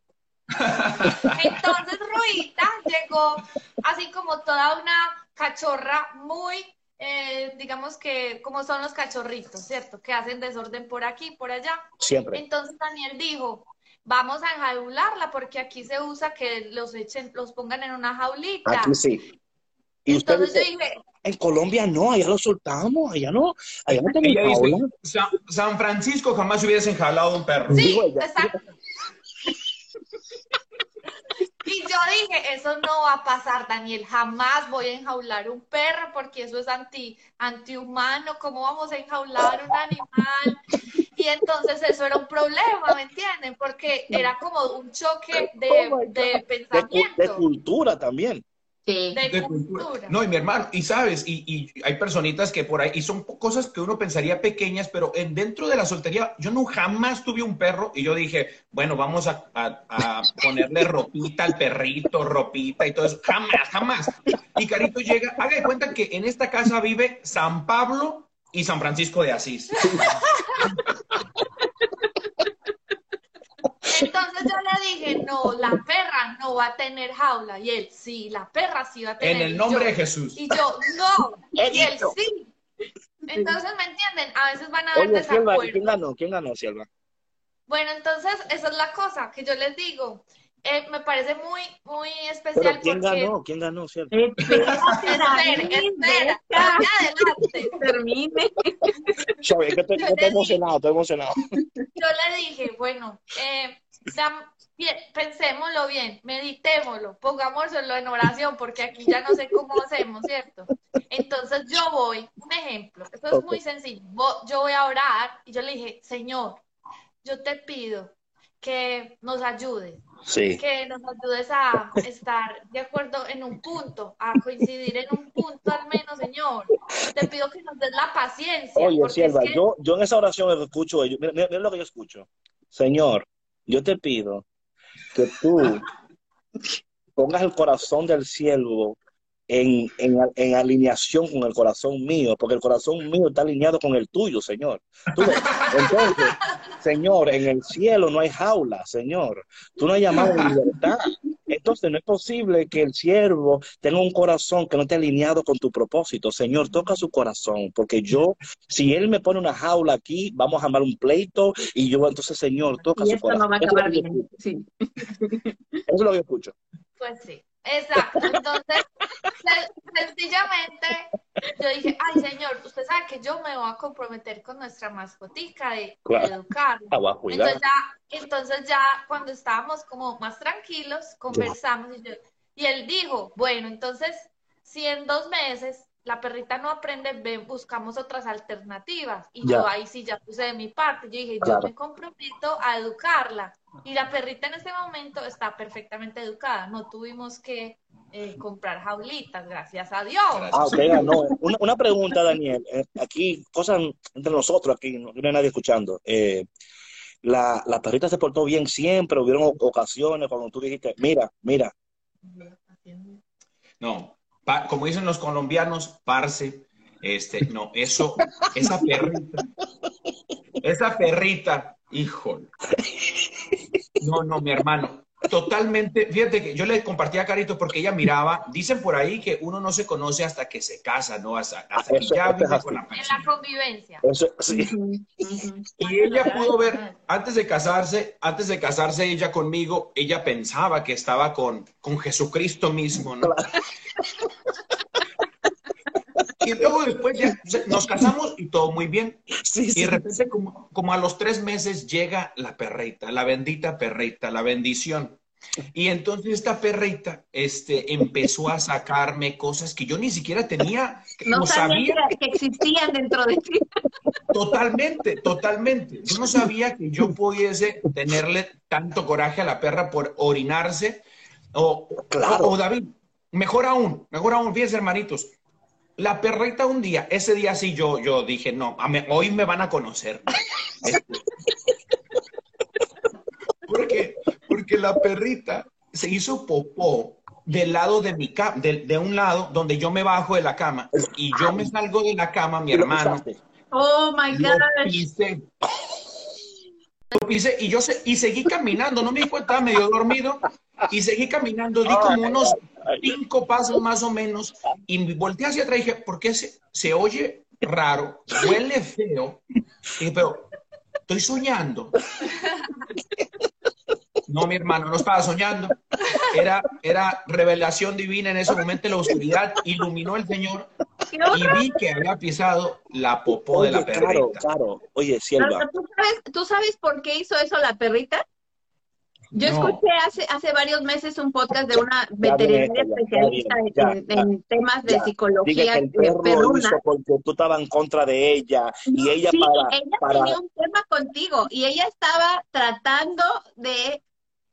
Entonces Ruita llegó así como toda una cachorra muy, eh, digamos que como son los cachorritos, ¿cierto? Que hacen desorden por aquí, por allá. Siempre. Entonces Daniel dijo, vamos a enjaularla porque aquí se usa que los echen, los pongan en una jaulita. Aquí sí. Y usted Entonces yo dije, En Colombia no, allá lo soltamos, allá no, allá no tenemos jaula. San, San Francisco jamás hubiese enjaulado un perro. Sí, exacto. Y yo dije, eso no va a pasar, Daniel, jamás voy a enjaular un perro porque eso es anti, antihumano, ¿cómo vamos a enjaular un animal? Y entonces eso era un problema, ¿me entienden? Porque era como un choque de, Oh de De, cu- de pensamiento, cultura también. Sí. de de cultura. cultura. No, y mi hermano, y sabes, y, y hay personitas que por ahí, y son cosas que uno pensaría pequeñas, pero en, dentro de la soltería, yo no jamás tuve un perro y yo dije, bueno, vamos a, a- a ponerle ropita al perrito, ropita y todo eso. Jamás, jamás. Y Carito llega, haga de cuenta que en esta casa vive San Pablo y San Francisco de Asís. Entonces yo le dije, no, la perra no va a tener jaula. Y él, sí, la perra sí va a tener. En el nombre yo- de Jesús. Y yo, no. Y él, sí. Entonces, ¿me entienden? A veces van a haber Oye, Silva, ¿y desacuerdos. ¿quién ganó? ¿Quién ganó, Silva? Bueno, entonces, esa es la cosa que yo les digo. Eh, me parece muy, muy Pero especial ¿quién porque... ganó? ¿Quién ganó, Silva? Espera, Espera, espera, adelante. termine. Que estoy, estoy emocionado, estoy emocionado. Yo le dije, bueno, eh, dam- bien, pensémoslo bien, meditémoslo, pongámoslo en oración, porque aquí ya no sé cómo hacemos, ¿cierto? Entonces yo voy, un ejemplo, esto es muy sencillo, yo voy a orar y yo le dije, Señor, yo te pido que nos ayudes, Sí. que nos ayudes a estar de acuerdo en un punto, a coincidir en un punto al menos, Señor. Te pido que nos des la paciencia. Oye, porque es que- yo, yo en esa oración escucho, yo- mira, mira- mira lo que yo escucho. Señor, yo te pido que tú pongas el corazón del siervo en, en, en alineación con el corazón mío, porque el corazón mío está alineado con el tuyo, Señor. Tú entonces, Señor, en el cielo no hay jaula, Señor. Tú no has llamado a libertad. Entonces no es posible que el siervo tenga un corazón que no esté alineado con tu propósito. Señor, toca su corazón, porque yo, si él me pone una jaula aquí, vamos a armar un pleito y yo, entonces, Señor, toca Y su esto no corazón. va a Eso es lo acabar bien. escucho. Sí. Eso es lo que escucho. Pues sí, exacto. Entonces, se- sencillamente, yo dije, ay, señor, usted sabe que yo me voy a comprometer con nuestra mascotica de, Claro. cuidado. Entonces ya, entonces ya cuando estábamos como más tranquilos, conversamos y, yo, y él dijo, bueno, entonces, si en dos meses la perrita no aprende, ven, buscamos otras alternativas. Y Ya. yo ahí sí ya puse de mi parte. Yo dije, Claro. yo me comprometo a educarla. Y la perrita en este momento está perfectamente educada. No tuvimos que eh, comprar jaulitas, gracias a Dios. Ah, ok, ah, no. Una, una pregunta, Daniel. Eh, aquí, cosas entre nosotros, aquí, no, no hay nadie escuchando. Eh, la, la perrita se portó bien siempre, hubieron ocasiones cuando tú dijiste, mira, mira, No, pa- como dicen los colombianos, parce, este, no, eso, esa perrita, esa perrita, híjole. No, no, mi hermano, totalmente, fíjate que yo le compartí a Carito porque ella miraba, dicen por ahí que uno no se conoce hasta que se casa, ¿no? Hasta, hasta que ya vive con la En la persona. convivencia. eso sí. Y ella pudo ver, antes de casarse, antes de casarse ella conmigo, ella pensaba que estaba con, con Jesucristo mismo, ¿no? Y luego después ya o sea, nos casamos y todo muy bien. Sí, Y sí. de repente, como, como a los tres meses, llega la perrita, la bendita perrita, la bendición. Y entonces esta perrita este, empezó a sacarme cosas que yo ni siquiera tenía, No no sabía que, que existían dentro de ti. Totalmente, totalmente. Yo no sabía que yo pudiese tenerle tanto coraje a la perra por orinarse. O, Claro. o, o, David, mejor aún, mejor aún, fíjense, hermanitos. La perrita un día, ese día sí yo, yo dije, no, a me- hoy me van a conocer. Porque, porque la perrita se hizo popó del lado de mi cama, de, de un lado donde yo me bajo de la cama y yo me salgo de la cama, mi hermano. Oh my lo pisé. Lo pisé y yo se- y seguí caminando, no me di cuenta, medio dormido y seguí caminando, di como unos cinco pasos más o menos y volteé hacia atrás y dije, ¿por qué se, se oye raro? Huele feo. Y dije, pero estoy soñando. No, mi hermano, no estaba soñando. Era, era revelación divina en ese momento, la oscuridad iluminó el Señor y vi que había pisado la popó de la perrita. claro, claro. Oye, Sierva, Pero, ¿tú, sabes, ¿Tú sabes por qué hizo eso la perrita? Yo No. escuché hace, hace varios meses un podcast de una veterinaria ya, especialista ya, en, ya, en- ya. en temas de psicología que el perro lo perruna. hizo porque tú estabas en contra de ella y ella sí, para, ella para tenía un tema contigo y ella estaba tratando de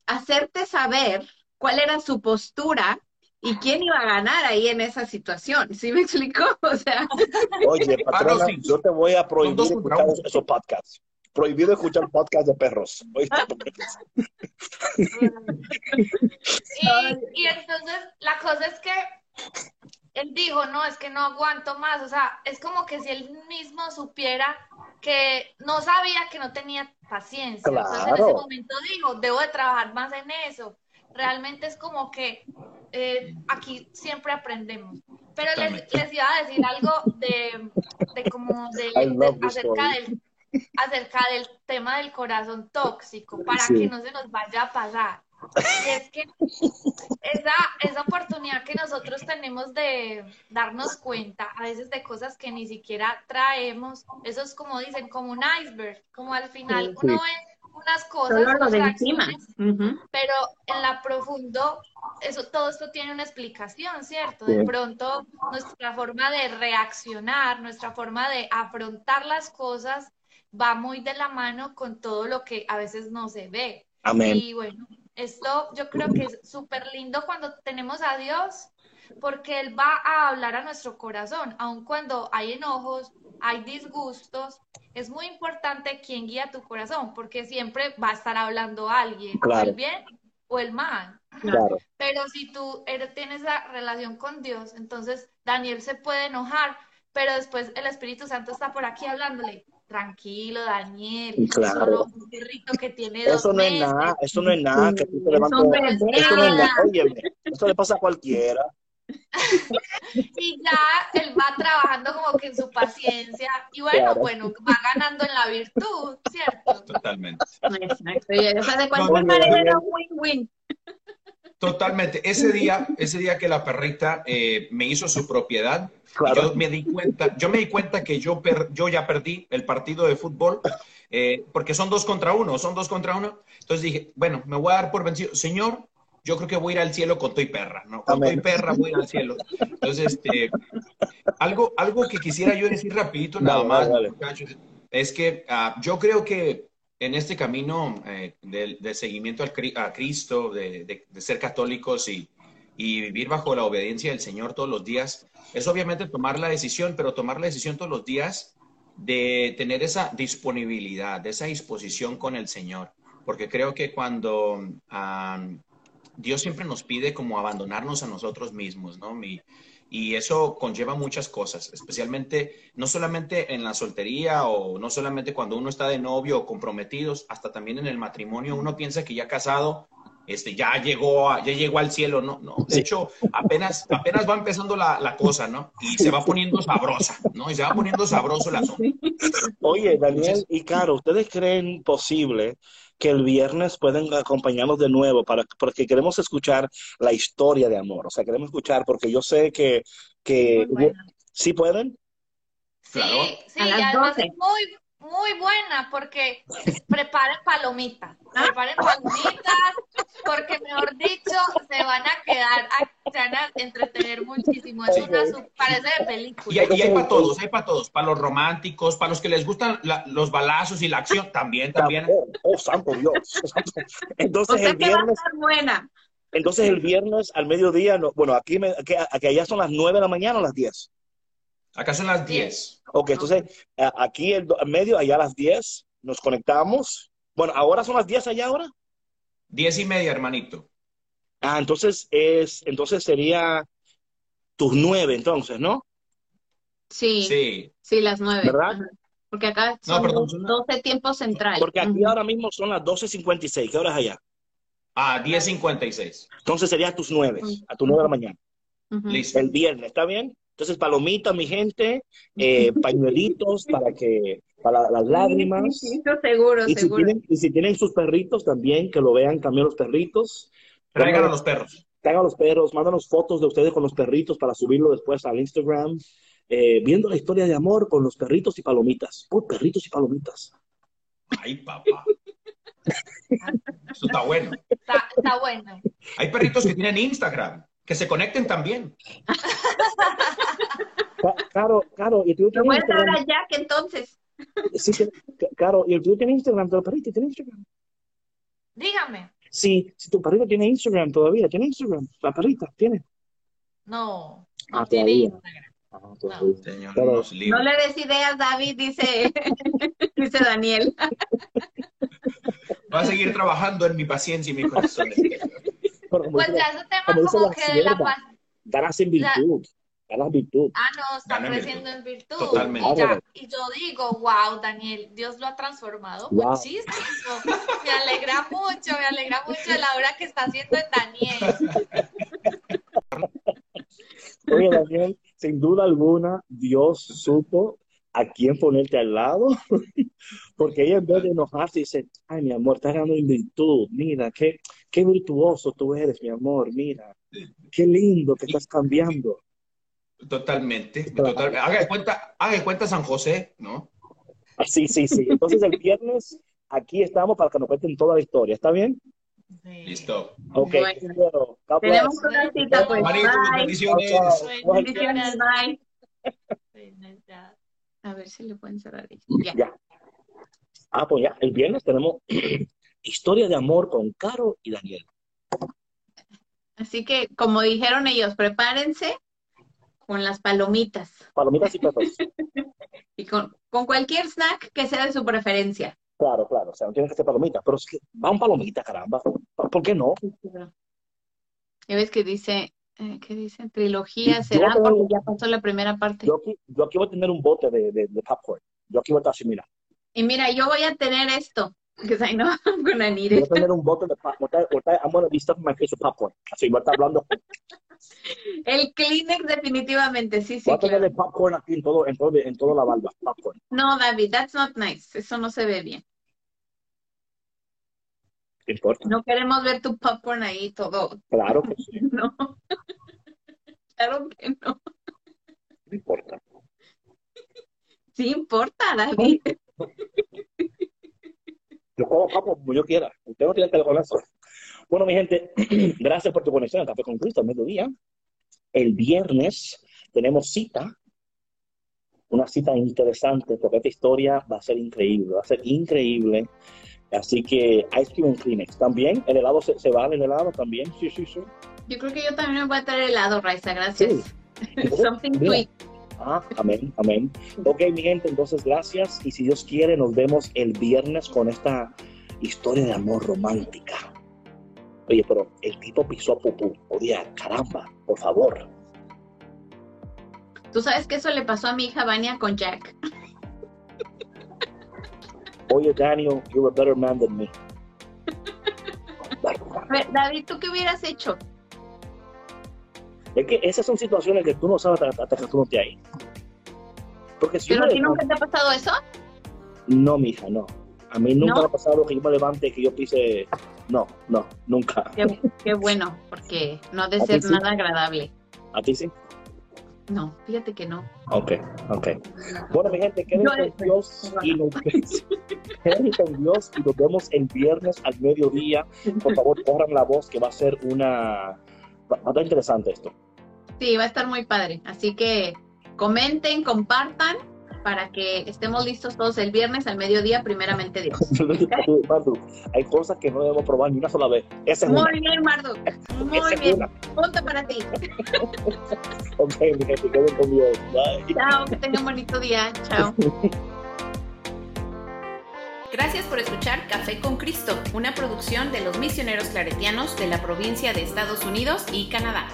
hacerte saber cuál era su postura y quién iba a ganar ahí en esa situación. ¿Sí me explicó? O sea, Oye, patrona, Ah, no, sí. yo te voy a prohibir escuchar esos podcasts. Prohibido escuchar podcasts de perros. Y, y entonces la cosa es que él dijo, no, es que no aguanto más. O sea, es como que si él mismo supiera que no sabía que no tenía paciencia. Entonces en ese momento dijo, debo de trabajar más en eso. Realmente es como que eh, aquí siempre aprendemos. Pero les, les iba a decir algo de, de como de, de- acerca del acerca del tema del corazón tóxico para Sí. que no se nos vaya a pasar. Y es que esa, esa oportunidad que nosotros tenemos de darnos cuenta a veces de cosas que ni siquiera traemos, eso es como dicen, como un iceberg, como al final Sí. uno ve unas cosas, solo de encima. reacciones, Ujú. pero en la profundo, eso, todo esto tiene una explicación, ¿cierto? De Sí. pronto nuestra forma de reaccionar, nuestra forma de afrontar las cosas va muy de la mano con todo lo que a veces no se ve. Amén. Y bueno, esto yo creo que es súper lindo cuando tenemos a Dios, porque Él va a hablar a nuestro corazón, aun cuando hay enojos, hay disgustos, es muy importante quién guía tu corazón, porque siempre va a estar hablando alguien, o el bien o el mal. Claro. Pero si tú eres, tienes la relación con Dios, entonces Daniel se puede enojar, pero después el Espíritu Santo está por aquí hablándole. Tranquilo, Daniel. Claro. Solo un perrito que tiene dos Eso no es nada, eso no es nada, que tú te Es levantes. bebé. Eso no es nada, óyeme, eso le pasa a cualquiera. Y ya él va trabajando como que en su paciencia. Y bueno, Claro. bueno, va ganando en la virtud, ¿cierto? Totalmente. Exacto. Y, O sea, de cualquier no, manera era un win-win. Totalmente. Ese día, ese día que la perrita eh, me hizo su propiedad, Claro. yo me di cuenta, yo me di cuenta que yo, per- yo ya perdí el partido de fútbol, eh, porque son dos contra uno, son dos contra uno. Entonces dije, bueno, me voy a dar por vencido. Señor, yo creo que voy a ir al cielo con Toy Perra, ¿no? Con. Toy Perra voy a ir al cielo. Entonces, este, algo, algo que quisiera yo decir rapidito nada más, muchachos, es que ah, yo creo que en este camino eh, del, del seguimiento al, a Cristo, de, de- de ser católicos y, y vivir bajo la obediencia del Señor todos los días, es obviamente tomar la decisión, pero tomar la decisión todos los días de tener esa disponibilidad, de esa disposición con el Señor, porque creo que cuando ah, Dios siempre nos pide como abandonarnos a nosotros mismos, ¿no? Mi- y eso conlleva muchas cosas, especialmente no solamente en la soltería o no solamente cuando uno está de novio o comprometidos, hasta también en el matrimonio uno piensa que ya casado este, ya llegó, a- ya llegó al cielo, ¿no? no de hecho, apenas, apenas va empezando la, la cosa, ¿no? Y se va poniendo sabrosa, ¿no? Y se va poniendo sabroso el asunto. Oye, Daniel y Caro, ¿ustedes creen posible que el viernes pueden acompañarnos de nuevo para, porque queremos escuchar la historia de amor? O sea, queremos escuchar porque yo sé que, que. ¿sí pueden? Claro. Sí, sí, A las y además 12. es muy, muy buena porque preparen palomitas, preparen palomitas, porque mejor dicho, se van a quedar, se van a entretener muchísimo. Es una, su- parece de Y película. hay, y hay para todos, hay para todos, para los románticos, para los que les gustan la- los balazos y la acción, también, también. Oh, oh, santo Dios. Entonces O sea el que va a viernes, estar buena. entonces el viernes al mediodía, no- bueno, aquí, me, aquí, aquí allá son las 9 de la mañana o las 10. Acá son las 10. Ok, entonces aquí el medio, allá a las 10, nos conectamos. Bueno, ahora son las 10 allá ahora. 10 y media, hermanito. Ah, entonces es, entonces sería tus 9 entonces, ¿no? Sí, sí, Sí. las nueve. ¿Verdad? Ajá. Porque acá No, son perdón, son- 12 tiempo central. Porque aquí Ujú. ahora mismo son las 12.56. ¿Qué hora es allá? A 10.56. Entonces sería a tus 9, a tus 9 de la mañana. Listo. El viernes, ¿está bien? Entonces, palomitas, mi gente, eh, pañuelitos para que, para las lágrimas. Sí, sí, eso seguro, Y si, seguro. tienen, y si tienen sus perritos también, que lo vean también los perritos. Traigan a los perros. Traigan a los perros, mándanos fotos de ustedes con los perritos para subirlo después al Instagram. eh, viendo la historia de amor con los perritos y palomitas. Uy, perritos y palomitas. Ay, papá. Eso está bueno. Está, está bueno. Hay perritos que tienen Instagram, que se conecten también. Caro, Caro, ¿y tú tienes Instagram? a Jack entonces. Sí, Caro, ¿y tú tienes Instagram? ¿Tu perrito tiene Instagram? Dígame. Sí, si tu perrito tiene Instagram todavía, ¿tiene Instagram? La perrita, ¿tiene? No, Ah, no tiene todavía. Instagram. Ah, todavía. Señor, Pero-. No le des ideas, David, dice, dice Daniel. Va a seguir trabajando en mi paciencia y mi corazón. Pero como Pues dice ya es un tema como como que de la sierva. paz. ganas en virtud, ganas virtud. Ah, no, está en creciendo en virtud. Totalmente. Y, ya- y yo digo, wow, Daniel, Dios lo ha transformado Wow. muchísimo. Me alegra mucho, me alegra mucho la obra que está haciendo en Daniel. Oye, Daniel, sin duda alguna, Dios supo a quién ponerte al lado, porque ella en vez de enojarse dice, ay, mi amor, estás ganando en virtud, mira, qué, qué virtuoso tú eres, mi amor, mira, qué lindo que estás cambiando. Totalmente. total- Haga de cuenta, haga de cuenta San José, ¿no? Ah, Sí, sí, sí. Entonces el viernes aquí estamos para que nos cuenten toda la historia, ¿está bien? Sí. Listo. Ok, Bueno. bueno, God Tenemos una cita, pues. Manito, Bye. bendiciones. Chao, chao. Bendiciones, bye. A ver si le pueden cerrar. Ya. Ya. Ah, pues ya, el viernes tenemos historia de amor con Caro y Daniel. Así que, como dijeron ellos, prepárense con las palomitas Palomitas y peppers. y con, con cualquier snack que sea de su preferencia. Claro, claro, o sea, no tienen que ser palomitas, pero es que van palomitas, caramba. ¿Por qué no? Ya ves que dice, eh, ¿qué dice? Trilogía será tengo- porque ya pasó la primera parte. Yo aquí, yo aquí voy a tener un bote de, de, de popcorn. Yo aquí voy a estar así, mira. Y mira, yo voy a tener esto, because I know I'm gonna need Voy it. a tener un bote de popcorn. I'm gonna be stuffing my face with popcorn. Así, voy a estar hablando. El Kleenex definitivamente, sí, sí, Voy a tener claro. el popcorn aquí en todo, en todo, en toda la barba. Popcorn. No, David, that's not nice. Eso no se ve bien. ¿Qué importa? No queremos ver tu popcorn ahí todo. Claro que sí, No. Claro que no. no importa. Sí importa, David. Yo como papo como yo quiera. Usted no tiene que con eso. Bueno, mi gente, gracias por tu conexión a Café con Cristo al mediodía. El viernes tenemos cita. Una cita interesante porque esta historia va a ser increíble. Va a ser increíble. Así que Ice Cream and Kleenex. También, el helado se, se vale, el helado también. Sí, sí, sí. Yo creo que yo también me voy a traer helado, Raiza, gracias. Something Mira. sweet. Ah, amén, amén. Ok, mi gente, entonces gracias. Y si Dios quiere, nos vemos el viernes con esta historia de amor romántica. Oye, pero el tipo pisó pupú. Oye, caramba, por favor. Tú sabes que eso le pasó a mi hija Vania con Jack. Oye, Daniel, you're a better man than me. A David, ¿tú qué hubieras hecho? Es que esas son situaciones que tú no sabes hasta, hasta que tú no te ahí. Porque si ¿Pero a ti nunca te ha pasado eso? No, mija, no. A mí nunca ¿No? me ha pasado que yo me levante y que yo pise. No, no, nunca. Qué, qué bueno, porque no ha de ¿A ti ser sí? nada agradable. ¿A ti sí? No, fíjate que no. Ok, ok. Bueno, mi gente, quédense Yo con Dios y nos con Dios y nos vemos el viernes al mediodía. Por favor, corran la voz que va a ser una... Va a estar interesante esto. Sí, va a estar muy padre. Así que comenten, compartan para que estemos listos todos el viernes al mediodía, primeramente Dios. Hay cosas que no debemos probar ni una sola vez. Esa es una. Muy bien, Marduk. Muy Esa bien. Punto para ti. Ok, mi gente, quédense con Dios. Bye. Chao, que tengan un bonito día. Chao. Gracias por escuchar Café con Cristo, una producción de los misioneros claretianos de la provincia de Estados Unidos y Canadá.